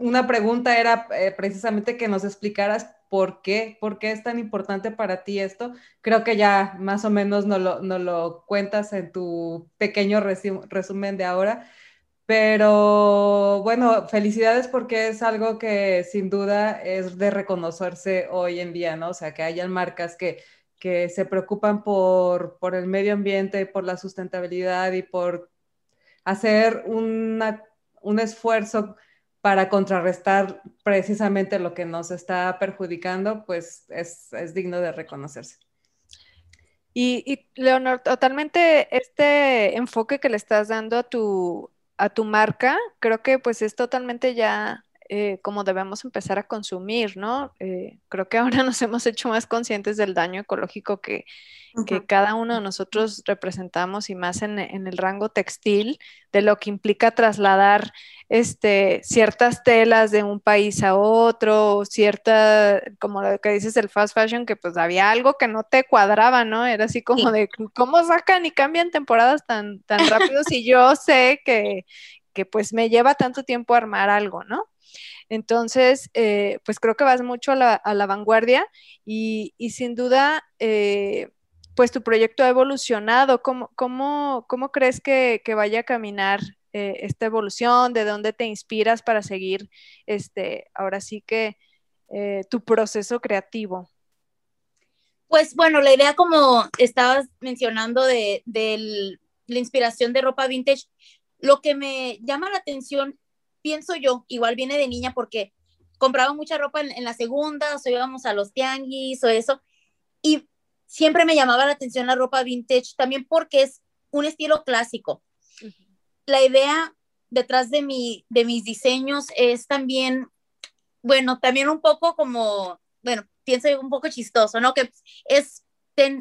Speaker 2: una pregunta era eh, precisamente que nos explicaras por qué, por qué es tan importante para ti esto. Creo que ya más o menos nos lo, lo cuentas en tu pequeño resumen de ahora. Pero bueno, felicidades porque es algo que sin duda es de reconocerse hoy en día, ¿no? O sea, que hayan marcas que que se preocupan por, por el medio ambiente, por la sustentabilidad y por hacer una, un esfuerzo para contrarrestar precisamente lo que nos está perjudicando, pues es, es digno de reconocerse.
Speaker 3: Y, y, Leonor, totalmente este enfoque que le estás dando a tu, a tu marca, creo que pues es totalmente ya eh, como debemos empezar a consumir, ¿no? Eh, creo que ahora nos hemos hecho más conscientes del daño ecológico que, que cada uno de nosotros representamos y más en, en, el rango textil, de lo que implica trasladar este, ciertas telas de un país a otro, cierta, como lo que dices del fast fashion, que pues había algo que no te cuadraba, ¿no? Era así como de, ¿cómo sacan y cambian temporadas tan, tan rápido si yo sé que, que pues me lleva tanto tiempo armar algo, ¿no? Entonces, eh, pues creo que vas mucho a la, vanguardia y, sin duda, eh, pues tu proyecto ha evolucionado. ¿Cómo, crees que, vaya a caminar eh, esta evolución? ¿De dónde te inspiras para seguir, este, ahora sí que, tu proceso creativo?
Speaker 1: Pues bueno, la idea como estabas mencionando de, de la inspiración de ropa vintage, lo que me llama la atención pienso yo, igual viene de niña porque compraba mucha ropa en, la segunda, o íbamos a los tianguis o eso, y siempre me llamaba la atención la ropa vintage, también porque es un estilo clásico. La idea detrás de, mi, de mis diseños es también, bueno, también un poco como, bueno, pienso un poco chistoso, ¿no? Que es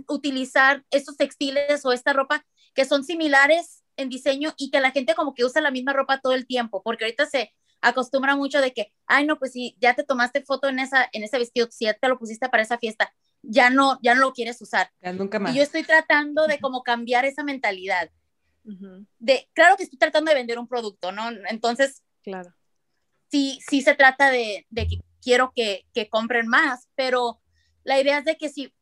Speaker 1: utilizar estos textiles o esta ropa que son similares en diseño y que la gente como que usa la misma ropa todo el tiempo, porque ahorita se acostumbra mucho de que, ay, no, pues si ya te tomaste foto en, esa, en ese vestido, si ya te lo pusiste para esa fiesta, ya no, ya no lo quieres usar.
Speaker 2: Ya nunca más.
Speaker 1: Y yo estoy tratando de como cambiar esa mentalidad. De, claro que estoy tratando de vender un producto, ¿no? Entonces,
Speaker 3: claro.
Speaker 1: Sí, sí se trata de, de que quiero que, que, compren más, pero la idea es de que si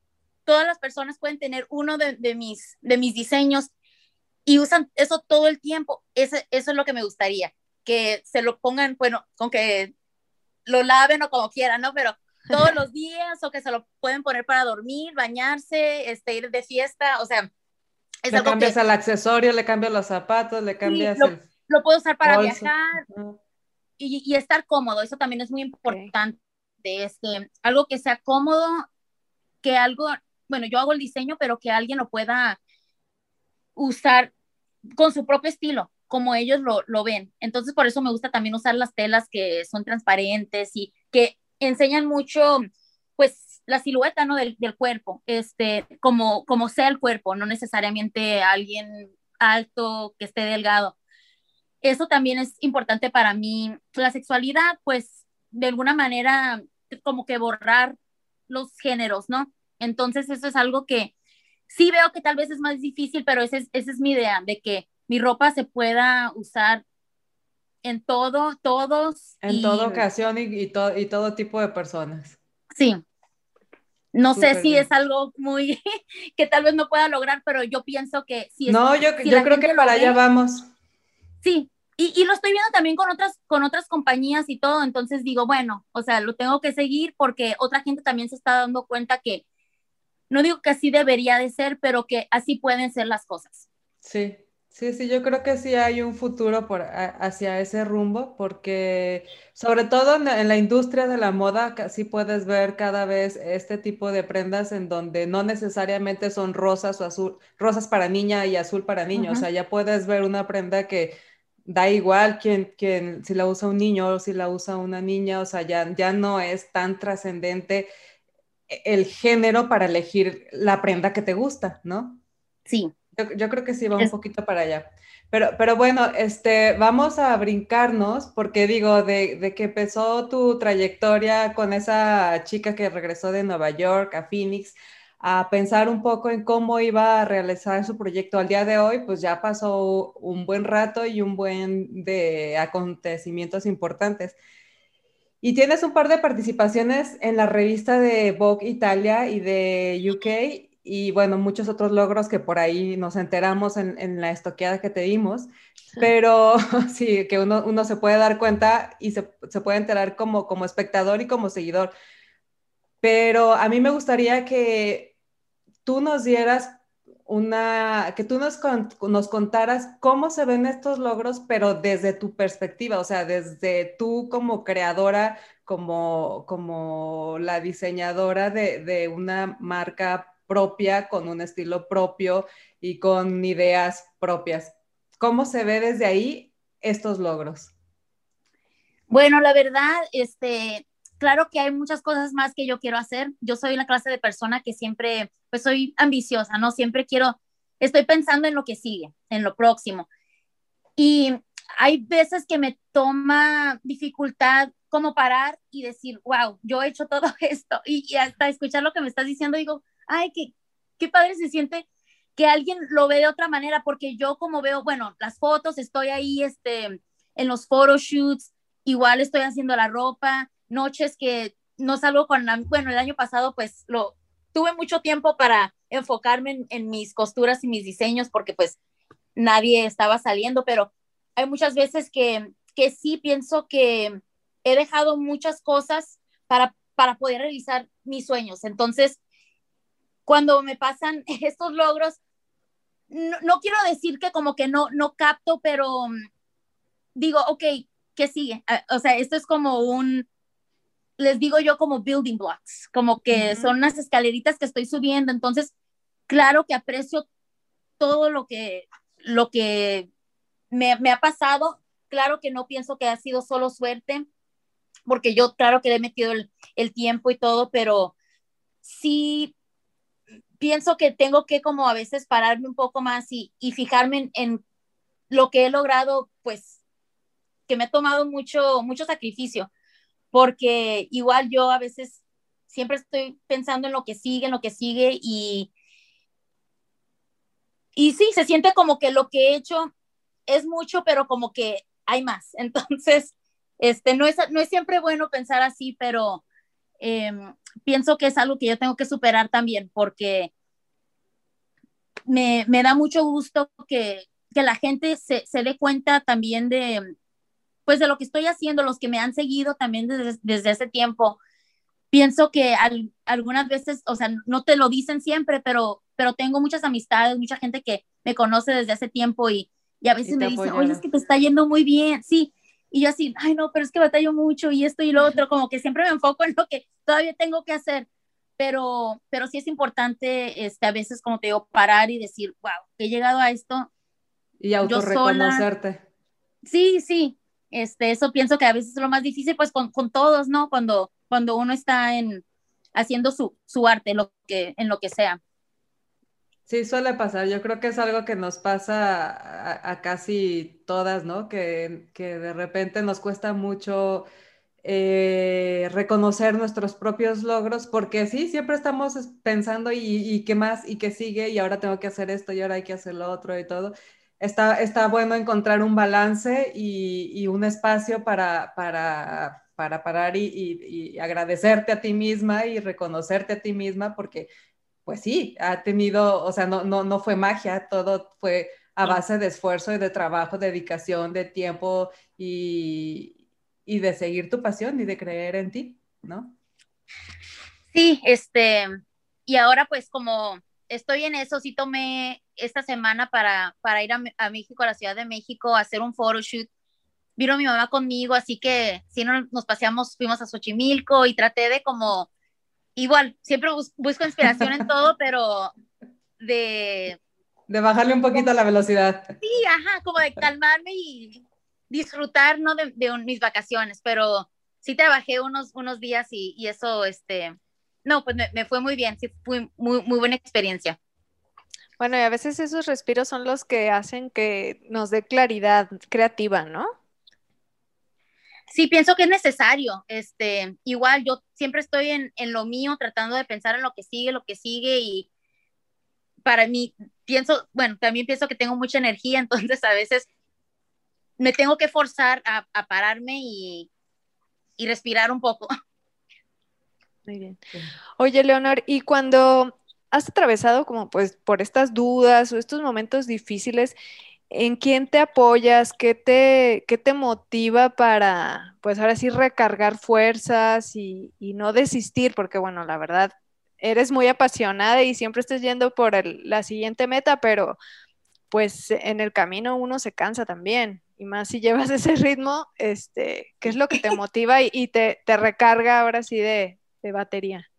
Speaker 1: todas las personas pueden tener uno de, de mis, de mis diseños y usan eso todo el tiempo. Eso, eso es lo que me gustaría, que se lo pongan, bueno, con que lo laven o como quieran, ¿no? Pero todos los días o que se lo pueden poner para dormir, bañarse, este, ir de fiesta, o sea.
Speaker 2: Es le cambias el accesorio, le cambias los zapatos, le cambias
Speaker 1: lo, lo, puedo usar para viajar y, y, estar cómodo, eso también es muy importante. Este, algo que sea cómodo, que algo, bueno, yo hago el diseño, pero que alguien lo pueda usar con su propio estilo, como ellos lo, lo, ven. Entonces, por eso me gusta también usar las telas que son transparentes y que enseñan mucho, pues, la silueta, ¿no? Del, del cuerpo, este, como, como sea el cuerpo, no necesariamente alguien alto, que esté delgado. Eso también es importante para mí. La sexualidad, pues, de alguna manera, como que borrar los géneros, ¿no? Entonces, eso es algo que sí veo que tal vez es más difícil, pero esa es, esa es mi idea, de que mi ropa se pueda usar en todo, todos.
Speaker 2: En toda ocasión y, y, y todo tipo de personas.
Speaker 1: Sí. No sé si es algo muy que tal vez no pueda lograr, pero yo pienso que sí.
Speaker 2: no, yo, yo creo que para allá vamos.
Speaker 1: Sí, y, y, lo estoy viendo también con otras, con otras compañías y todo, entonces digo, bueno, o sea, lo tengo que seguir porque otra gente también se está dando cuenta que, no digo que así debería de ser, pero que así pueden ser las cosas.
Speaker 2: Sí, Sí, sí, yo creo que sí hay un futuro por, hacia ese rumbo, porque sobre todo en, la industria de la moda, sí puedes ver cada vez este tipo de prendas en donde no necesariamente son rosas o azul, rosas para niña y azul para niño, o sea, ya puedes ver una prenda que da igual quién, quién, si la usa un niño o si la usa una niña, o sea, ya, ya no es tan trascendente el género para elegir la prenda que te gusta, ¿no?
Speaker 1: Sí,
Speaker 2: yo, creo que sí va un poquito para allá. Pero, pero bueno, este, vamos a brincarnos porque digo, de, de, que empezó tu trayectoria con esa chica que regresó de Nueva York a Phoenix, a pensar un poco en cómo iba a realizar su proyecto al día de hoy, pues ya pasó un buen rato y un buen de acontecimientos importantes. Y tienes un par de participaciones en la revista de Vogue Italia y de UK y bueno, muchos otros logros que por ahí nos enteramos en, en la estoqueada que te dimos, pero sí, que uno, uno, se puede dar cuenta y se, se, puede enterar como, como espectador y como seguidor. Pero a mí me gustaría que tú nos dieras una, que tú nos, nos contaras cómo se ven estos logros, pero desde tu perspectiva, o sea, desde tú como creadora, como, como la diseñadora de, de una marca propia, con un estilo propio y con ideas propias. ¿Cómo se ve desde ahí estos logros?
Speaker 1: Bueno, la verdad, este, claro que hay muchas cosas más que yo quiero hacer. Yo soy la clase de persona que siempre, pues soy ambiciosa, ¿no? Siempre quiero, estoy pensando en lo que sigue, en lo próximo. Y hay veces que me toma dificultad como parar y decir, wow, yo he hecho todo esto. Y, y hasta escuchar lo que me estás diciendo, digo, ay, qué, qué padre se siente que alguien lo ve de otra manera, porque yo como veo, bueno, las fotos, estoy ahí este, en los photoshoots, igual estoy haciendo la ropa, noches que no salgo con la, bueno, el año pasado pues lo, tuve mucho tiempo para enfocarme en, mis costuras y mis diseños, porque pues nadie estaba saliendo, pero hay muchas veces que, que sí pienso que he dejado muchas cosas para, para poder realizar mis sueños. Entonces, cuando me pasan estos logros, no, quiero decir que como que no, no capto, pero digo, ok, ¿qué sigue? Ah, o sea, esto es como un, les digo yo como building blocks, como que son unas escaleritas que estoy subiendo, entonces, claro que aprecio todo lo que, lo que me, me ha pasado, claro que no pienso que ha sido solo suerte, porque yo claro que le he metido el, el tiempo y todo, pero sí pienso que tengo que como a veces pararme un poco más y, fijarme en, lo que he logrado, pues que me ha tomado mucho, mucho sacrificio, porque igual yo a veces siempre estoy pensando en lo que sigue, en lo que sigue y, y sí, se siente como que lo que he hecho es mucho, pero como que hay más. Entonces, este, no es, no es siempre bueno pensar así, pero em, pienso que es algo que yo tengo que superar también, porque me, me da mucho gusto que, que la gente se, se, dé cuenta también de, pues de lo que estoy haciendo, los que me han seguido también desde, desde ese tiempo. Pienso que algunas veces, o sea, no te lo dicen siempre, pero, pero tengo muchas amistades, mucha gente que me conoce desde hace tiempo y, y a veces me dicen, oye, es que te está yendo muy bien, sí. Y yo así, ay, no, pero es que batallo mucho y esto y lo otro, como que siempre me enfoco en lo que todavía tengo que hacer pero, pero sí es importante este, a veces, como te digo, parar y decir, wow, he llegado a esto
Speaker 2: Y autorreconocerte.
Speaker 1: Sí, sí. Este, eso pienso que a veces es lo más difícil, pues con, todos, ¿no? Cuando, cuando uno está en, haciendo su, su arte, lo que, en lo que sea.
Speaker 2: Sí, suele pasar. Yo creo que es algo que nos pasa a, casi todas, ¿no? Que, que, de repente nos cuesta mucho eh, reconocer nuestros propios logros, porque sí, siempre estamos pensando y, y, qué más y qué sigue y ahora tengo que hacer esto y ahora hay que hacer lo otro y todo. Está, está bueno encontrar un balance y, y un espacio para, para, para parar y, y agradecerte a ti misma y reconocerte a ti misma, porque pues sí, ha tenido, o sea, no, no, no fue magia, todo fue a base de esfuerzo y de trabajo, dedicación, de tiempo y, y de seguir tu pasión y de creer en ti, ¿no?
Speaker 1: Sí, este, y ahora pues como estoy en eso, sí tomé esta semana para, para ir a, a, México, a la Ciudad de México, a hacer un photoshoot. Vino mi mamá conmigo, así que sí nos paseamos, fuimos a Xochimilco y traté de como igual, siempre busco inspiración en todo, pero de...
Speaker 2: De bajarle un poquito la velocidad.
Speaker 1: Sí, ajá, como de calmarme y disfrutar, ¿no? De, mis vacaciones, pero sí trabajé unos, unos días y, y eso, este, no, pues me, me, fue muy bien, sí, fue muy, muy buena experiencia.
Speaker 3: Bueno, y a veces esos respiros son los que hacen que nos dé claridad creativa, ¿no?
Speaker 1: sí pienso que es necesario. Este, igual yo siempre estoy en, en, lo mío, tratando de pensar en lo que sigue, lo que sigue y para mí pienso, bueno, también pienso que tengo mucha energía, entonces a veces me tengo que forzar a, a pararme y, y, respirar un poco.
Speaker 3: Muy bien. Oye, Leonor, y cuando has atravesado como pues por estas dudas o estos momentos difíciles, ¿En quién te apoyas? ¿Qué te, qué te motiva para, pues ahora sí, recargar fuerzas y, y, no desistir? Porque, bueno, la verdad, eres muy apasionada y siempre estás yendo por el, la siguiente meta, pero pues en el camino uno se cansa también. Y más si llevas ese ritmo, este, ¿qué es lo que te motiva y, y te, te, recarga ahora sí de, de batería?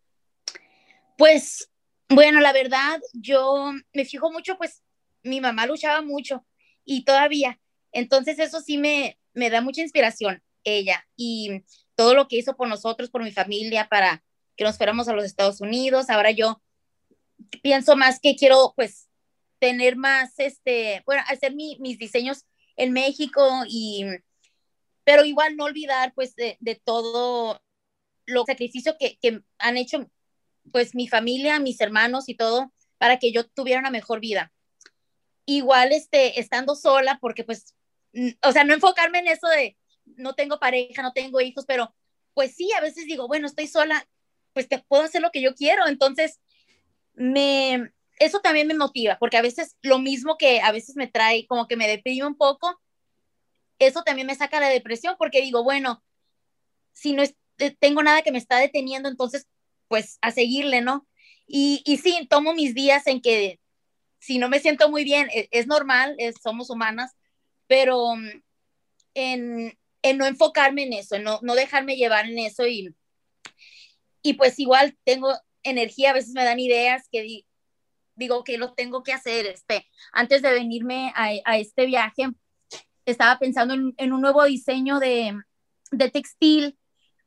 Speaker 1: Pues, bueno, la verdad, yo me fijo mucho, pues mi mamá luchaba mucho y todavía. Entonces eso sí me, me da mucha inspiración, ella, y todo lo que hizo por nosotros, por mi familia, para que nos fuéramos a los Estados Unidos. Ahora yo pienso más que quiero, pues, tener más, este, bueno, hacer mi, mis diseños en México y, pero igual no olvidar, pues, de todo lo sacrificio que, que han hecho, pues, mi familia, mis hermanos y todo, para que yo tuviera una mejor vida. Igual este, estando sola, porque pues, o sea, no enfocarme en eso de no tengo pareja, no tengo hijos, pero pues sí, a veces digo, bueno, estoy sola, pues te puedo hacer lo que yo quiero, entonces me, eso también me motiva, porque a veces lo mismo que a veces me trae, como que me deprime un poco, eso también me saca la depresión, porque digo, bueno, si no es, tengo nada que me está deteniendo, entonces, pues a seguirle, ¿no? Y, y sí, tomo mis días en que si no me siento muy bien, e, es, normal, somos humanas, pero mm, en, en, no enfocarme en eso, en no, no dejarme llevar en eso y, y pues igual tengo energía, a veces me dan ideas que digo que lo tengo que hacer. Este, antes de venirme a, a este viaje, estaba pensando en, en un nuevo diseño de, de, textil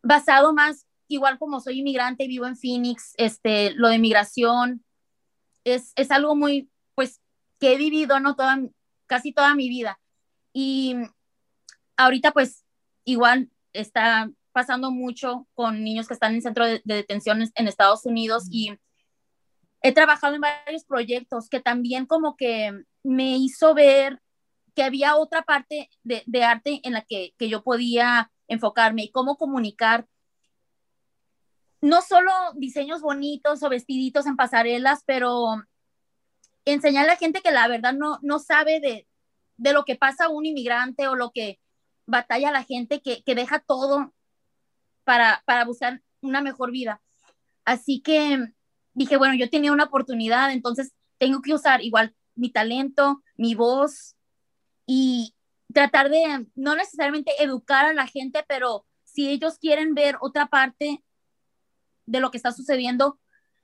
Speaker 1: basado más, igual como soy inmigrante y vivo en Phoenix, este, lo de migración es, es algo muy, pues que he vivido, ¿no? Toda, casi toda mi vida. Y ahorita pues igual está pasando mucho con niños que están en centro de, de detención en Estados Unidos y he trabajado en varios proyectos que también como que me hizo ver que había otra parte de, de arte en la que, que, yo podía enfocarme y cómo comunicar no solo diseños bonitos o vestiditos en pasarelas, pero enseñar a la gente que la verdad no, no sabe de, de lo que pasa un inmigrante o lo que batalla la gente que, que deja todo para, para buscar una mejor vida. Así que dije, bueno, yo tenía una oportunidad, entonces tengo que usar igual mi talento, mi voz y tratar de no necesariamente educar a la gente, pero si ellos quieren ver otra parte de lo que está sucediendo,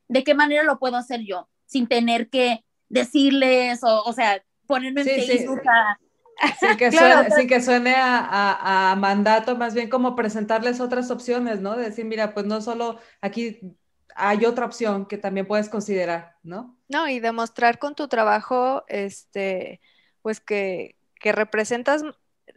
Speaker 1: ¿de qué manera lo puedo hacer yo? Sin tener que decirles, o, o sea, ponerme en Facebook a,
Speaker 2: Sin que, suene, que suene a, mandato, más bien como presentarles otras opciones, ¿no? decir, mira, pues no solo aquí hay otra opción que también puedes considerar, ¿no?
Speaker 3: No, y demostrar con tu trabajo, este, pues que, que representas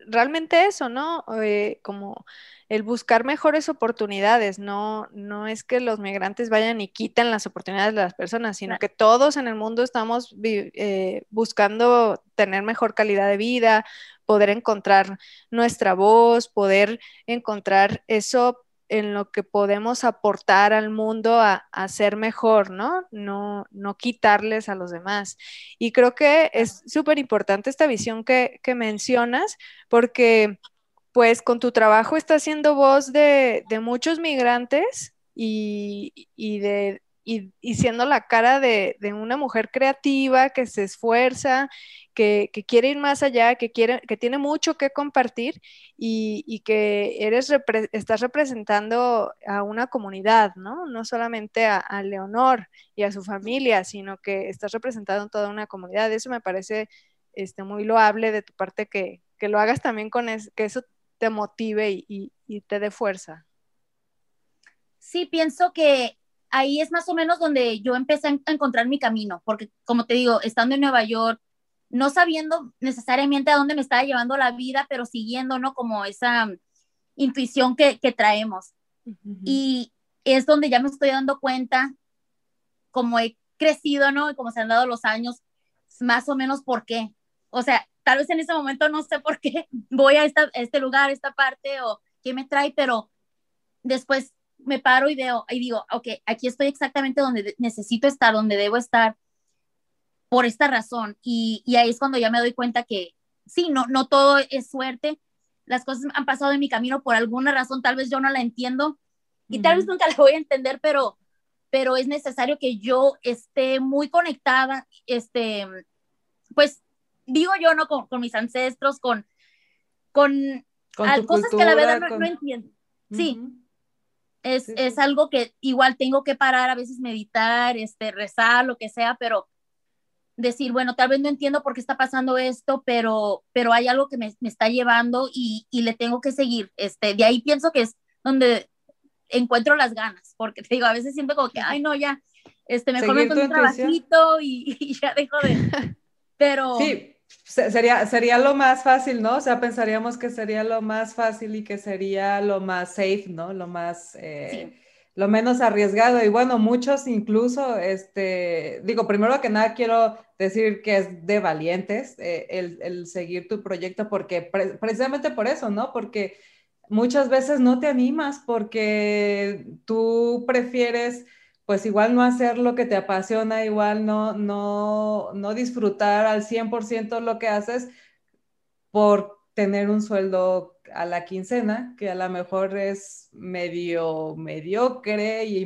Speaker 3: realmente eso, ¿no? Eh, como el buscar mejores oportunidades, no, no es que los migrantes vayan y quiten las oportunidades de las personas, sino que todos en el mundo estamos eh, buscando tener mejor calidad de vida, poder encontrar nuestra voz, poder encontrar eso en lo que podemos aportar al mundo a, ser mejor, ¿no? ¿no? No quitarles a los demás. Y creo que es súper importante esta visión que, que mencionas, porque pues con tu trabajo estás siendo voz de, muchos migrantes y, de, siendo la cara de, una mujer creativa que se esfuerza, que, quiere ir más allá, que, quiere, que tiene mucho que compartir y, que eres estás representando a una comunidad, ¿no? No solamente a, Leonor y a su familia, sino que estás representando toda una comunidad. Eso me parece este, muy loable de tu parte que, lo hagas también con eso, que eso te motive y, te dé fuerza.
Speaker 1: Sí, pienso que ahí es más o menos donde yo empecé a encontrar mi camino, porque como te digo, estando en Nueva York, no sabiendo necesariamente a dónde me estaba llevando la vida, pero siguiendo, ¿no? Como esa intuición que, traemos. Y es donde ya me estoy dando cuenta, como he crecido, ¿no? Y como se han dado los años, más o menos por qué. O sea, tal vez en ese momento no sé por qué voy a, este lugar, esta parte o qué me trae, pero después me paro y veo y digo, ok, aquí estoy exactamente donde necesito estar, donde debo estar por esta razón. Y, ahí es cuando ya me doy cuenta que sí, no, no todo es suerte. Las cosas han pasado en mi camino por alguna razón, tal vez yo no la entiendo y tal vez nunca la voy a entender, pero, pero es necesario que yo esté muy conectada, este, pues digo yo, ¿no? Con, con mis ancestros, con, con, cosas que la verdad no, entiendo. Sí. Es, es, algo que igual tengo que parar, a veces meditar, este, rezar, lo que sea, pero decir, bueno, tal vez no entiendo por qué está pasando esto, pero, pero hay algo que me, me está llevando y, y, le tengo que seguir. Este, de ahí pienso que es donde encuentro las ganas, porque te digo, a veces siento como que, ay, no, ya, este, mejor me un trabajito y, y, ya dejo de... Pero...
Speaker 2: Sí, Sería, sería lo más fácil, ¿no? O sea, pensaríamos que sería lo más fácil y que sería lo más safe, ¿no? Lo más, eh, lo menos arriesgado. Y bueno, muchos incluso, este, digo, primero que nada quiero decir que es de valientes eh, el, el, seguir tu proyecto porque precisamente por eso, ¿no? Porque muchas veces no te animas porque tú prefieres pues igual no hacer lo que te apasiona, igual no, no, no disfrutar al 100% lo que haces por tener un sueldo a la quincena, que a lo mejor es medio mediocre y,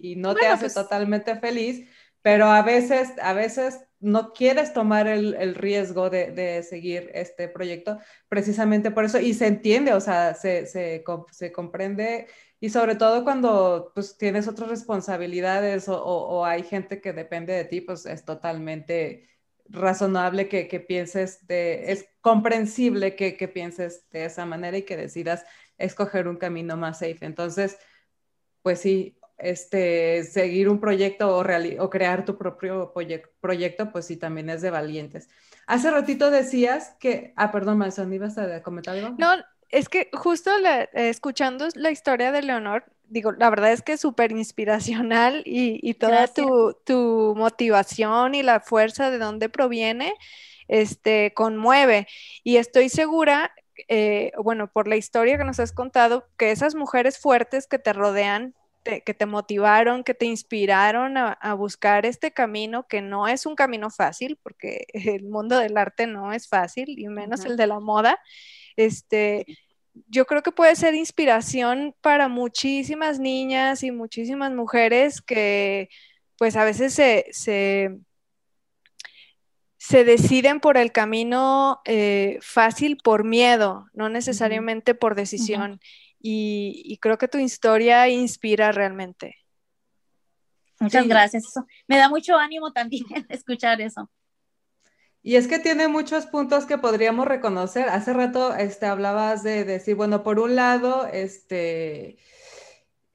Speaker 2: y, no te hace pues totalmente feliz, pero a veces, a veces no quieres tomar el, riesgo de, seguir este proyecto precisamente por eso, y se entiende, o sea, se, se, se comprende y sobre todo cuando pues tienes otras responsabilidades o, hay gente que depende de ti, pues es totalmente razonable que, pienses de, es comprensible que, pienses de esa manera y que decidas escoger un camino más safe. Entonces, pues sí, este, seguir un proyecto o, o crear tu propio proyecto, pues sí, también es de valientes. Hace ratito decías que, ah, perdón, Manson, ¿ibas a comentar algo?
Speaker 3: No, es que justo escuchando la historia de Leonor, digo, la verdad es que es súper inspiracional y, toda tu, motivación y la fuerza de dónde proviene, este, conmueve. Y estoy segura, eh, bueno, por la historia que nos has contado, que esas mujeres fuertes que te rodean, que te motivaron, que te inspiraron a, a, buscar este camino, que no es un camino fácil, porque el mundo del arte no es fácil, y menos el de la moda este, yo creo que puede ser inspiración para muchísimas niñas y muchísimas mujeres que pues a veces se, se, deciden por el camino eh, fácil por miedo, no necesariamente por decisión. y, creo que tu historia inspira realmente.
Speaker 1: Muchas gracias. me da mucho ánimo también escuchar eso.
Speaker 2: Y es que tiene muchos puntos que podríamos reconocer. Hace rato este, hablabas de, de decir, bueno, por un lado, este,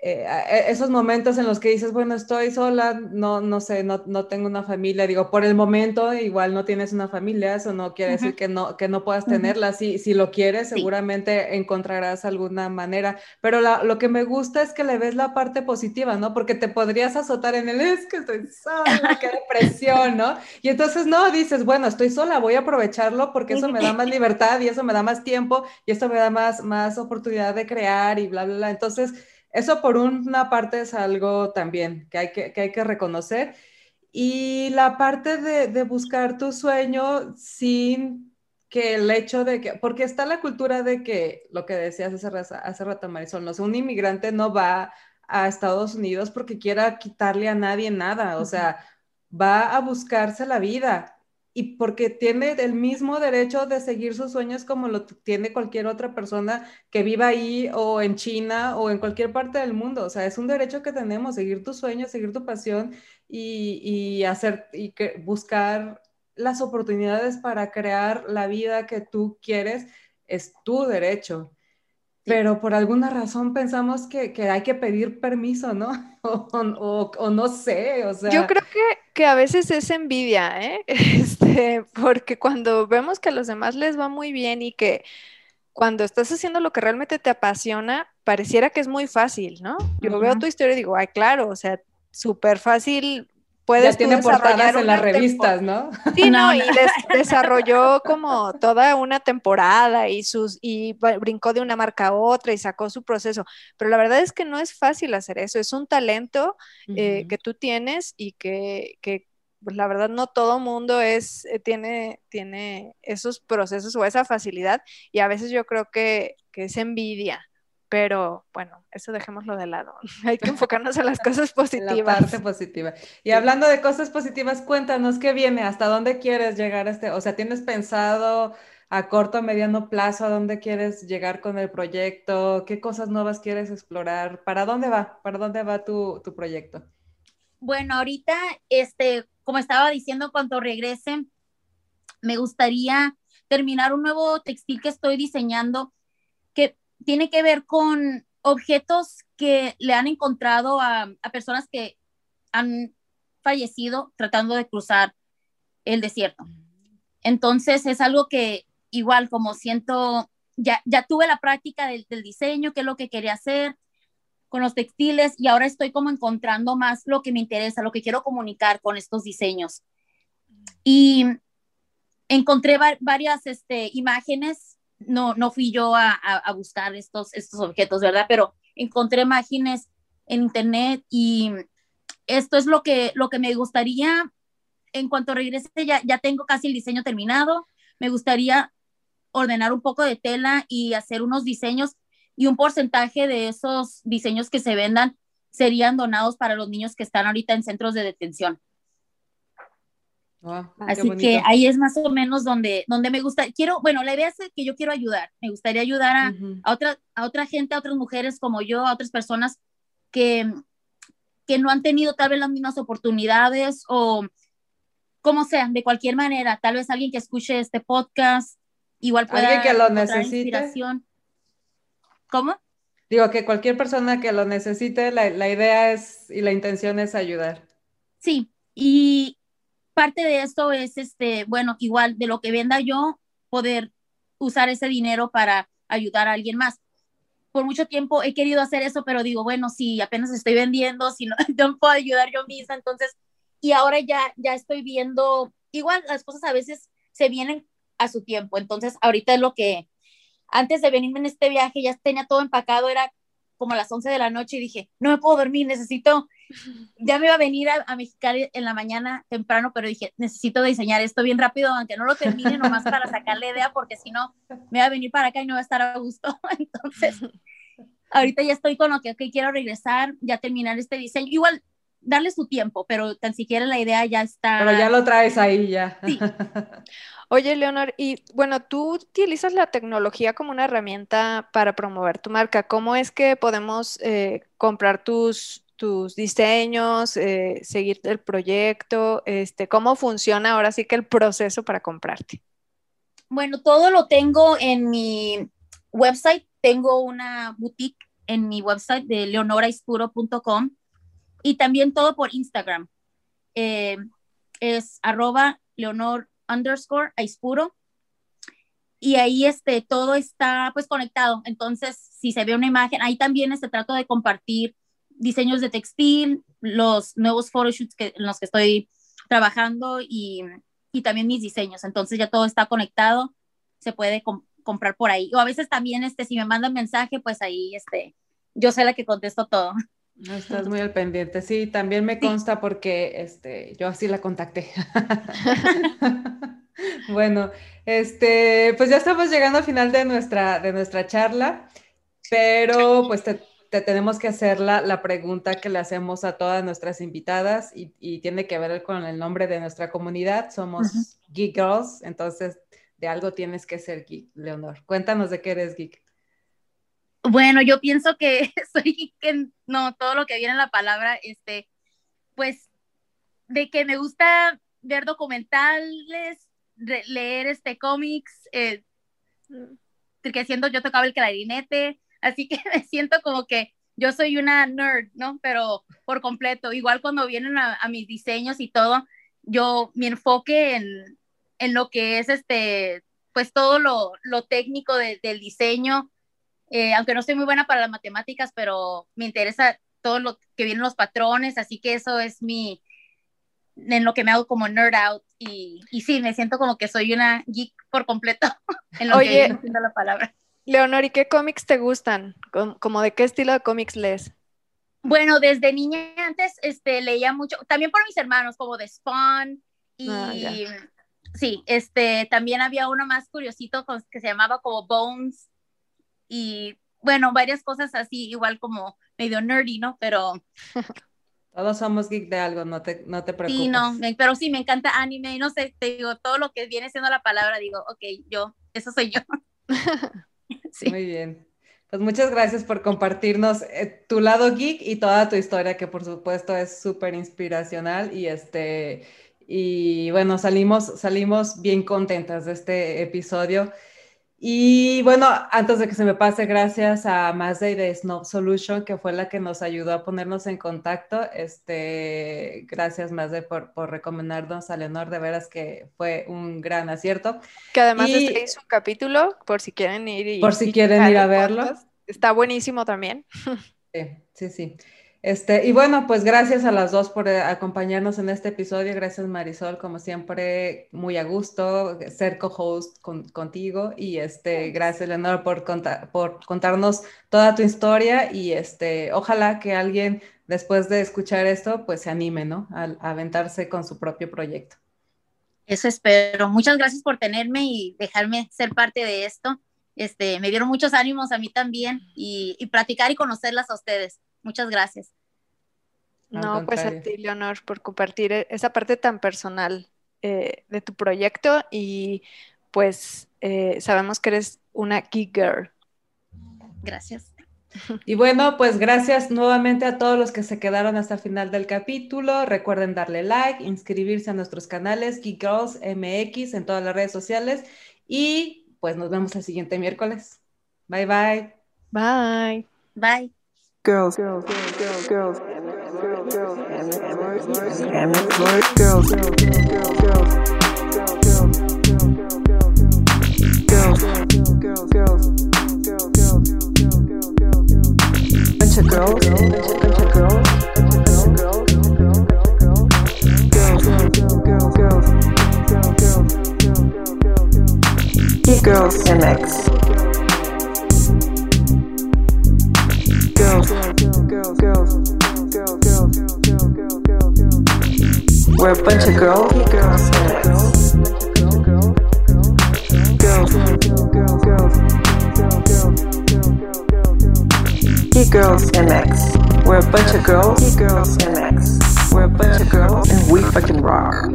Speaker 2: eh, e, esos momentos en los que dices, bueno, estoy sola, no, no sé, no, no, tengo una familia, digo, por el momento igual no tienes una familia, eso no quiere decir que no, que no puedas tenerla, si, si lo quieres, seguramente encontrarás alguna manera, pero lo que me gusta es que le ves la parte positiva, ¿no? Porque te podrías azotar en el, es que estoy sola, qué depresión, ¿no? Y entonces no, dices, bueno, estoy sola, voy a aprovecharlo porque eso me da más libertad y eso me da más tiempo y esto me da más, más oportunidad de crear y bla, bla, bla. Entonces, eso por una parte es algo también que hay que, hay que reconocer. Y la parte de, buscar tu sueño sin que el hecho de que, porque está la cultura de que, lo que decías hace, hace rato Marisol, no un inmigrante no va a Estados Unidos porque quiera quitarle a nadie nada, o sea, va a buscarse la vida y porque tiene el mismo derecho de seguir sus sueños como lo tiene cualquier otra persona que viva ahí o en China o en cualquier parte del mundo. O sea, es un derecho que tenemos, seguir tus sueños, seguir tu pasión y, hacer y buscar las oportunidades para crear la vida que tú quieres es tu derecho pero por alguna razón pensamos que, hay que pedir permiso, ¿no? O, no sé, o sea.
Speaker 3: Yo creo que, que, a veces es envidia, ¿eh? Este, porque cuando vemos que a los demás les va muy bien y que cuando estás haciendo lo que realmente te apasiona, pareciera que es muy fácil, ¿no? Yo veo tu historia y digo, ay, claro, o sea, súper fácil
Speaker 2: puedes ya tiene portadas en las revistas, ¿no?
Speaker 3: Sí, no, y desarrolló como toda una temporada y sus y brincó de una marca a otra y sacó su proceso. Pero la verdad es que no es fácil hacer eso, es un talento eh, que tú tienes y que, que pues la verdad no todo mundo es, eh, tiene, tiene esos procesos o esa facilidad y a veces yo creo que, que es envidia pero bueno, eso dejémoslo de lado. Hay que enfocarnos en las cosas positivas.
Speaker 2: la parte positiva. Y hablando de cosas positivas, cuéntanos qué viene, hasta dónde quieres llegar a este, o sea, ¿tienes pensado a corto o mediano plazo a dónde quieres llegar con el proyecto? ¿Qué cosas nuevas quieres explorar? ¿Para dónde va? ¿Para dónde va tu, tu proyecto?
Speaker 1: Bueno, ahorita, este, como estaba diciendo, cuando regrese, me gustaría terminar un nuevo textil que estoy diseñando que tiene que ver con objetos que le han encontrado a, personas que han fallecido tratando de cruzar el desierto. Entonces es algo que igual como siento, ya, ya tuve la práctica del, diseño, qué es lo que quería hacer con los textiles y ahora estoy como encontrando más lo que me interesa, lo que quiero comunicar con estos diseños. Y encontré varias este, imágenes no, no fui yo a, buscar estos, estos objetos, ¿verdad? Pero encontré imágenes en internet y esto es lo que, lo que me gustaría, en cuanto regrese ya, ya tengo casi el diseño terminado, me gustaría ordenar un poco de tela y hacer unos diseños y un porcentaje de esos diseños que se vendan serían donados para los niños que están ahorita en centros de detención. Ah, Así que ahí es más o menos donde, donde me gusta. Quiero, bueno, la idea es que yo quiero ayudar. Me gustaría ayudar a, a, otra, a otra gente, a otras mujeres como yo, a otras personas que, que no han tenido tal vez las mismas oportunidades o como sea, de cualquier manera. Tal vez alguien que escuche este podcast igual pueda
Speaker 2: alguien que lo necesite. Inspiración.
Speaker 1: ¿Cómo?
Speaker 2: Digo que cualquier persona que lo necesite, la, la idea es y la intención es ayudar.
Speaker 1: Sí, y, parte de esto es, este, bueno, igual de lo que venda yo, poder usar ese dinero para ayudar a alguien más. Por mucho tiempo he querido hacer eso, pero digo, bueno, si apenas estoy vendiendo, si no, no puedo ayudar yo misma, entonces, y ahora ya, ya estoy viendo, igual las cosas a veces se vienen a su tiempo, entonces ahorita es lo que, antes de venirme en este viaje ya tenía todo empacado, era como las 11 de la noche y dije, no me puedo dormir, necesito, ya me iba a venir a, a Mexicali en la mañana temprano, pero dije, necesito diseñar esto bien rápido, aunque no lo termine, nomás para sacarle idea, porque si no, me va a venir para acá y no va a estar a gusto. Entonces, ahorita ya estoy con lo que quiero regresar, ya terminar este diseño. Igual, darle su tiempo, pero tan siquiera la idea ya está.
Speaker 2: Pero ya lo traes ahí ya.
Speaker 1: Sí.
Speaker 3: Oye, Leonor, y bueno, tú utilizas la tecnología como una herramienta para promover tu marca. ¿Cómo es que podemos eh, comprar tus, tus diseños, eh, seguir el proyecto, este, cómo funciona ahora sí que el proceso para comprarte.
Speaker 1: Bueno, todo lo tengo en mi website. Tengo una boutique en mi website de leonoraispuro.com y también todo por Instagram. Eh, es arroba leonor underscore aispuro y ahí este, todo está pues conectado. Entonces, si se ve una imagen, ahí también este, trato de compartir diseños de textil, los nuevos photoshoots que, en los que estoy trabajando y, y también mis diseños. Entonces ya todo está conectado, se puede comprar por ahí. O a veces también, este, si me mandan mensaje, pues ahí este, yo sé la que contesto todo.
Speaker 2: Estás muy al pendiente. Sí, también me consta porque este, yo así la contacté. bueno, este, pues ya estamos llegando al final de nuestra, de nuestra charla, pero pues te, tenemos que hacer la, la, pregunta que le hacemos a todas nuestras invitadas y, y, tiene que ver con el nombre de nuestra comunidad. Somos Geek Girls, entonces de algo tienes que ser geek, Leonor. Cuéntanos de qué eres geek.
Speaker 1: Bueno, yo pienso que soy que no, todo lo que viene en la palabra, este, pues, de que me gusta ver documentales, leer este cómics, eh, que siento yo tocaba el clarinete, así que me siento como que yo soy una nerd, ¿no? Pero por completo, igual cuando vienen a, mis diseños y todo, yo mi enfoque en, en, lo que es este, pues todo lo, lo técnico del diseño, eh, aunque no soy muy buena para las matemáticas, pero me interesa todo lo que vienen los patrones, así que eso es mi, en lo que me hago como nerd out y, y sí, me siento como que soy una geek por completo en lo que viene la palabra.
Speaker 3: Leonor, ¿y qué cómics te gustan? ¿Como de qué estilo de cómics lees?
Speaker 1: Bueno, desde niña antes este, leía mucho, también por mis hermanos, como de Spawn y ah, sí, este, también había uno más curiosito que se llamaba como Bones y bueno, varias cosas así, igual como medio nerdy, ¿no? Pero...
Speaker 2: Todos somos geek de algo, no te, no te preocupes.
Speaker 1: Sí, no, pero sí, me encanta anime, no sé, te digo, todo lo que viene siendo la palabra, digo, ok, yo, eso soy yo.
Speaker 2: Muy bien. Pues muchas gracias por compartirnos eh, tu lado geek y toda tu historia, que por supuesto es súper inspiracional y este, y bueno, salimos, salimos bien contentas de este episodio. Y bueno, antes de que se me pase, gracias a Mazday de Snow Solution, que fue la que nos ayudó a ponernos en contacto. Este, gracias Mazday por, por recomendarnos a Leonor, de veras que fue un gran acierto.
Speaker 3: Que además y, este es un capítulo, por si quieren ir y,
Speaker 2: Por si quieren ir a verlo.
Speaker 3: Está buenísimo también.
Speaker 2: Sí, sí, sí. Este, y bueno, pues gracias a las dos por eh, acompañarnos en este episodio. Gracias Marisol, como siempre, muy a gusto ser co-host contigo. Y este, gracias Leonor por, por contarnos toda tu historia. Y este, ojalá que alguien después de escuchar esto, pues se anime, ¿no? A, aventarse con su propio proyecto.
Speaker 1: Eso espero. Muchas gracias por tenerme y dejarme ser parte de esto. Este, me dieron muchos ánimos a mí también y, y platicar y conocerlas a ustedes. Muchas gracias.
Speaker 3: No, pues a ti, Leonor, por compartir e-, esa parte tan personal eh, de tu proyecto y pues eh, sabemos que eres una geek girl.
Speaker 1: Gracias.
Speaker 2: Y bueno, pues gracias nuevamente a todos los que se quedaron hasta el final del capítulo. Recuerden darle like, inscribirse a nuestros canales Geek Girls MX en todas las redes sociales y pues nos vemos el siguiente miércoles. Bye bye.
Speaker 3: Bye.
Speaker 1: Bye.
Speaker 4: Girls, girls, girls, girls, girls, girls, and girls, girls, girls, girls, girls, bunch of girls, girls, Girls. We're a bunch of girls. Girls. Girls. Girls MX. We're a bunch of girls. He girls MX. We're a bunch of girls. And we fucking rock.